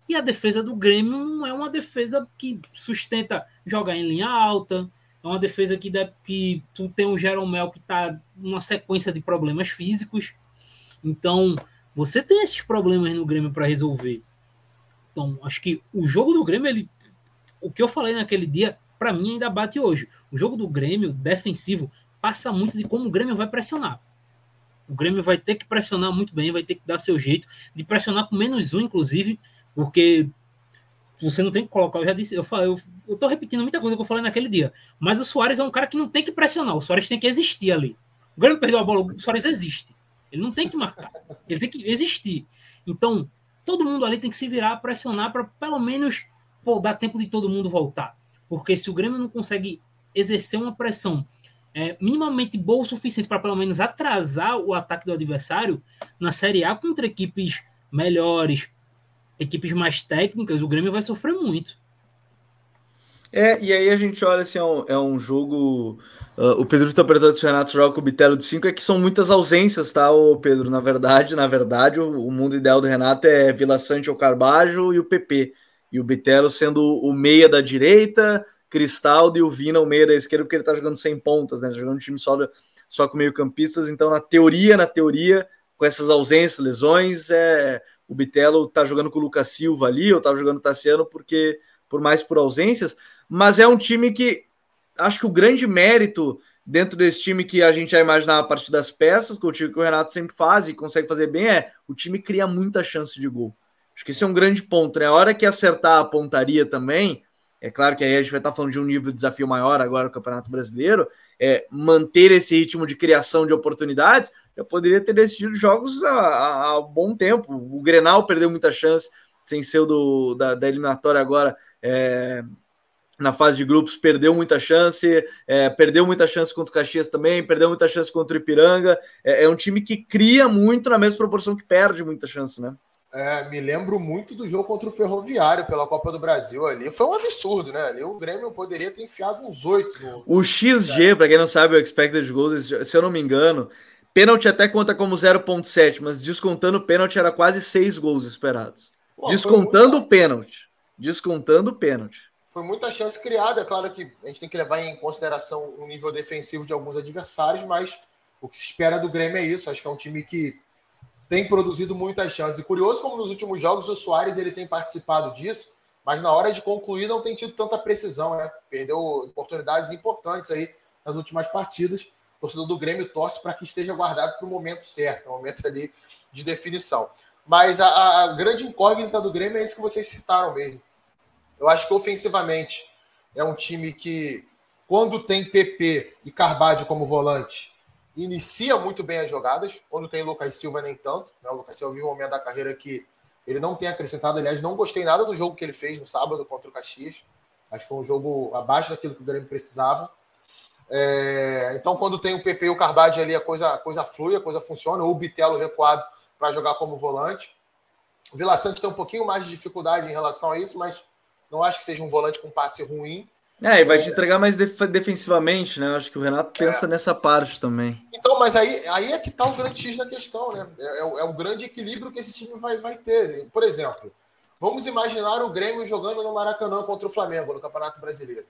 e a defesa do Grêmio não é uma defesa que sustenta jogar em linha alta, é uma defesa que, deve, que tu tem um Jeromel que está numa sequência de problemas físicos. Então, você tem esses problemas no Grêmio para resolver. Então, acho que o jogo do Grêmio, ele, o que eu falei naquele dia, para mim ainda bate hoje. O jogo do Grêmio defensivo passa muito de como o Grêmio vai pressionar. O Grêmio vai ter que pressionar muito bem, vai ter que dar seu jeito de pressionar com menos um, inclusive, porque você não tem que colocar. Eu já disse, eu, falei, eu, eu tô repetindo muita coisa que eu falei naquele dia. Mas o Soares é um cara que não tem que pressionar. O Soares tem que existir ali. O Grêmio perdeu a bola, o Soares existe. Ele não tem que marcar. Ele tem que existir. Então, todo mundo ali tem que se virar, pressionar para pelo menos pô, dar tempo de todo mundo voltar. Porque se o Grêmio não consegue exercer uma pressão é, minimamente boa o suficiente para pelo menos atrasar o ataque do adversário na Série A contra equipes melhores, equipes mais técnicas, o Grêmio vai sofrer muito. É, e aí a gente olha assim, é um, é um jogo. Uh, o Pedro está perguntando se o Renato joga com o Bitelo de 5, é que são muitas ausências, tá, o Pedro? Na verdade, na verdade, o, o, mundo ideal do Renato é Vila Sante ou Carbajo e o PP. E o Bitelo sendo o meia da direita, Cristaldo e o Vina o meia da esquerda, porque ele tá jogando sem pontas, né? Tá jogando um time só, só com meio-campistas. Então, na teoria, na teoria, com essas ausências, lesões, é, o Bitelo tá jogando com o Lucas Silva ali, eu tava jogando o Tassiano, porque por mais por ausências, mas é um time que acho que o grande mérito dentro desse time que a gente já imaginava a partir das peças, que o time que o Renato sempre faz e consegue fazer bem, é o time cria muita chance de gol. Acho que esse é um grande ponto, né? A hora que acertar a pontaria também, é claro que aí a gente vai estar falando de um nível de desafio maior agora no Campeonato Brasileiro, é manter esse ritmo de criação de oportunidades, eu poderia ter decidido jogos há, há bom tempo. O Grenal perdeu muita chance, sem ser o do, da, da eliminatória agora, é, na fase de grupos, perdeu muita chance, é, perdeu muita chance contra o Caxias também, perdeu muita chance contra o Ipiranga. É, é um time que cria muito na mesma proporção que perde muita chance, né? É, me lembro muito do jogo contra o Ferroviário pela Copa do Brasil ali. Foi um absurdo, né? Ali o Grêmio poderia ter enfiado uns oito. No... O XG, para quem não sabe, o Expected Goals, se eu não me engano, pênalti até conta como 0,7, mas descontando o pênalti era quase seis gols esperados. Pô, descontando o pênalti. Descontando o pênalti. Foi muita chance criada. É claro que a gente tem que levar em consideração o nível defensivo de alguns adversários, mas o que se espera do Grêmio é isso. Acho que é um time que tem produzido muitas chances. E curioso como nos últimos jogos o Soares ele tem participado disso, mas na hora de concluir não tem tido tanta precisão, né? Perdeu oportunidades importantes aí nas últimas partidas. Torcedor do Grêmio torce para que esteja guardado para o momento certo, o momento ali de definição. Mas a, a grande incógnita do Grêmio é isso que vocês citaram mesmo. Eu acho que ofensivamente é um time que, quando tem PP e Carvalho como volante, inicia muito bem as jogadas. Quando tem Lucas Silva, nem tanto. Né? O Lucas Silva vive um momento da carreira que ele não tem acrescentado. Aliás, não gostei nada do jogo que ele fez no sábado contra o Caxias. Acho que foi um jogo abaixo daquilo que o Grêmio precisava. É, então, quando tem o PP e o Carvalho ali, a coisa, a coisa flui, a coisa funciona. Ou o Bitelo recuado para jogar como volante. O Vila Sante tem um pouquinho mais de dificuldade em relação a isso, mas não acho que seja um volante com passe ruim. É, e vai é... te entregar mais def defensivamente, né? Acho que o Renato pensa é. nessa parte também. Então, mas aí, aí é que tá o grande X da questão, né? É, é, é, o grande equilíbrio que esse time vai, vai ter. Por exemplo, vamos imaginar o Grêmio jogando no Maracanã contra o Flamengo no Campeonato Brasileiro.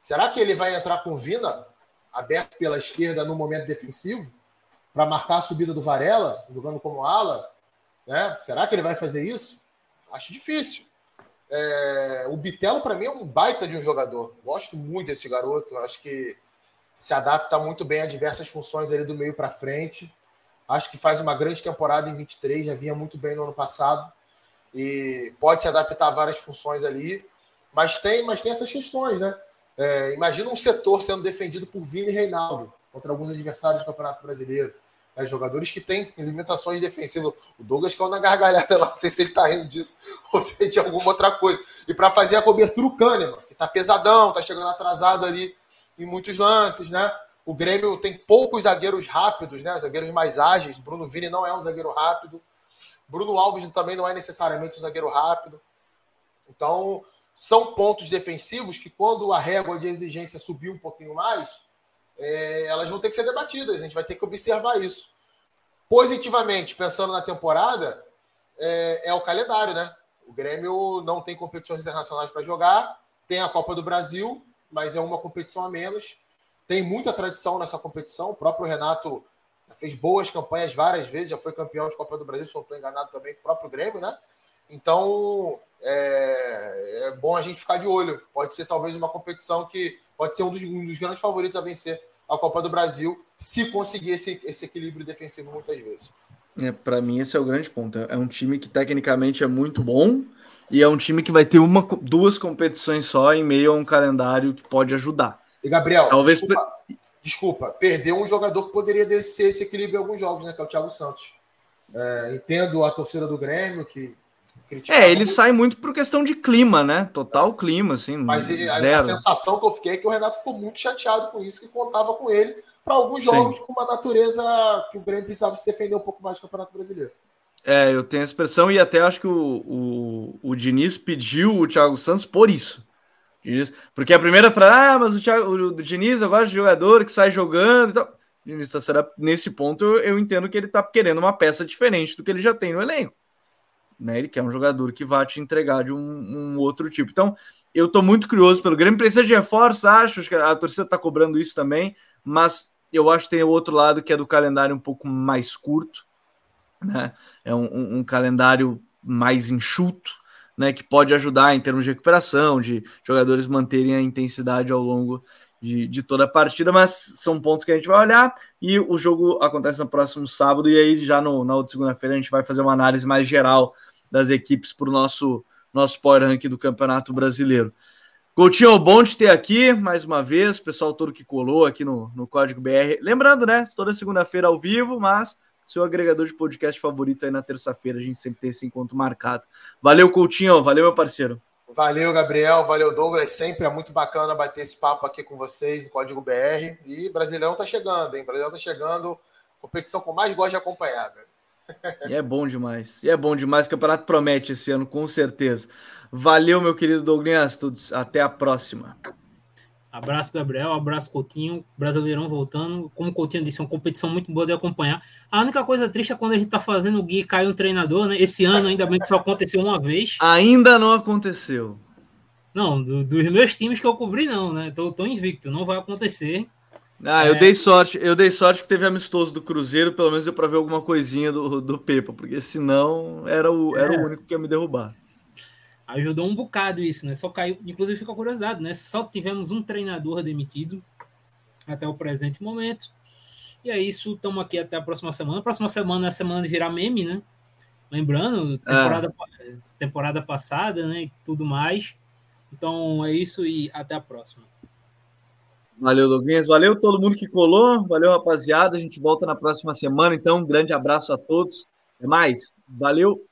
Será que ele vai entrar com Vina aberto pela esquerda no momento defensivo para marcar a subida do Varela, jogando como ala? Né? Será que ele vai fazer isso? Acho difícil. É, o Bitelo, para mim, é um baita de um jogador. Gosto muito desse garoto. Acho que se adapta muito bem a diversas funções ali do meio para frente. Acho que faz uma grande temporada em 23, já vinha muito bem no ano passado. E pode se adaptar a várias funções ali. Mas tem, mas tem essas questões, né? É, imagina um setor sendo defendido por Vini Reinaldo contra alguns adversários do Campeonato Brasileiro. É, jogadores que têm limitações defensivas. O Douglas caiu na gargalhada lá, não sei se ele está rindo disso ou se é de alguma outra coisa. E para fazer a cobertura, o Kahneman, que está pesadão, está chegando atrasado ali em muitos lances, né? O Grêmio tem poucos zagueiros rápidos, né? Zagueiros mais ágeis. Bruno Vini não é um zagueiro rápido. Bruno Alves também não é necessariamente um zagueiro rápido. Então, são pontos defensivos que, quando a régua de exigência subir um pouquinho mais, é, elas vão ter que ser debatidas. A gente vai ter que observar isso. Positivamente, pensando na temporada, é, é o calendário, né? O Grêmio não tem competições internacionais para jogar, tem a Copa do Brasil, mas é uma competição a menos. Tem muita tradição nessa competição. O próprio Renato fez boas campanhas várias vezes, já foi campeão de Copa do Brasil, se não estou enganado também, o próprio Grêmio, né? Então, é, é, bom a gente ficar de olho. Pode ser talvez uma competição que pode ser um dos, um dos grandes favoritos a vencer a Copa do Brasil, se conseguir esse, esse equilíbrio defensivo muitas vezes. É, Para mim, esse é o grande ponto. É um time que tecnicamente é muito bom e é um time que vai ter uma, duas competições só em meio a um calendário que pode ajudar. E Gabriel, Talvez... desculpa, desculpa perdeu um jogador que poderia descer esse equilíbrio em alguns jogos, né? Que é o Thiago Santos. É, entendo a torcida do Grêmio, que é, ele muito. sai muito por questão de clima, né? Total clima, assim. Mas a, a, sensação que eu fiquei é que o Renato ficou muito chateado com isso, que contava com ele para alguns jogos Sim. com uma natureza que o Grêmio precisava se defender um pouco mais do Campeonato Brasileiro. É, eu tenho a expressão e até acho que o, o, o Diniz pediu o Thiago Santos por isso. Porque a primeira frase, ah, mas o, Thiago, o, o Diniz, eu gosto de jogador que sai jogando e tal. Diniz, tá, será, nesse ponto eu, eu entendo que ele tá querendo uma peça diferente do que ele já tem no elenco né? Ele quer um jogador que vá te entregar de um, um outro tipo. Então, eu estou muito curioso pelo Grêmio. Precisa de reforço, acho, que a torcida está cobrando isso também, mas eu acho que tem o outro lado que é do calendário um pouco mais curto, né? É um, um, um calendário mais enxuto, né? Que pode ajudar em termos de recuperação, de jogadores manterem a intensidade ao longo de, de, toda a partida, mas são pontos que a gente vai olhar e o jogo acontece no próximo sábado, e aí já no, na outra segunda-feira a gente vai fazer uma análise mais geral das equipes para o nosso, nosso Power Rank do Campeonato Brasileiro. Coutinho, bom de ter aqui mais uma vez, pessoal todo que colou aqui no, no Código BR. Lembrando, né? Toda segunda-feira ao vivo, mas seu agregador de podcast favorito aí na terça-feira, a gente sempre tem esse encontro marcado. Valeu, Coutinho, valeu, meu parceiro. Valeu, Gabriel, valeu, Douglas. Sempre é muito bacana bater esse papo aqui com vocês do Código BR. E Brasileirão tá chegando, hein? Brasileirão tá chegando, competição com mais gosto de acompanhar, velho. E é bom demais. E é bom demais. O campeonato promete esse ano, com certeza. Valeu, meu querido Douglas. Todos. Até a próxima. Abraço, Gabriel. Abraço, Coutinho. Brasileirão voltando. Como o Coutinho disse, é uma competição muito boa de acompanhar. A única coisa triste é quando a gente tá fazendo o Gui cair um treinador, né? Esse ano, ainda bem que só aconteceu uma vez. Ainda não aconteceu. Não, do, dos meus times que eu cobri, não, né? Tô, tô invicto. Não vai acontecer. Ah, eu é... dei sorte. Eu dei sorte que teve amistoso do Cruzeiro, pelo menos deu para ver alguma coisinha do, do Pepa, porque senão era o, era é. o único que ia me derrubar. Ajudou um bocado isso, né? Só caiu, inclusive fica curiosidade, né? Só tivemos um treinador demitido até o presente momento. E é isso, estamos aqui até a próxima semana. próxima semana é a semana de virar meme, né? Lembrando, temporada, é. temporada passada, né? E tudo mais. Então é isso e até a próxima. Valeu, Douglas. Valeu todo mundo que colou. Valeu, rapaziada. A gente volta na próxima semana. Então, um grande abraço a todos. Até mais. Valeu.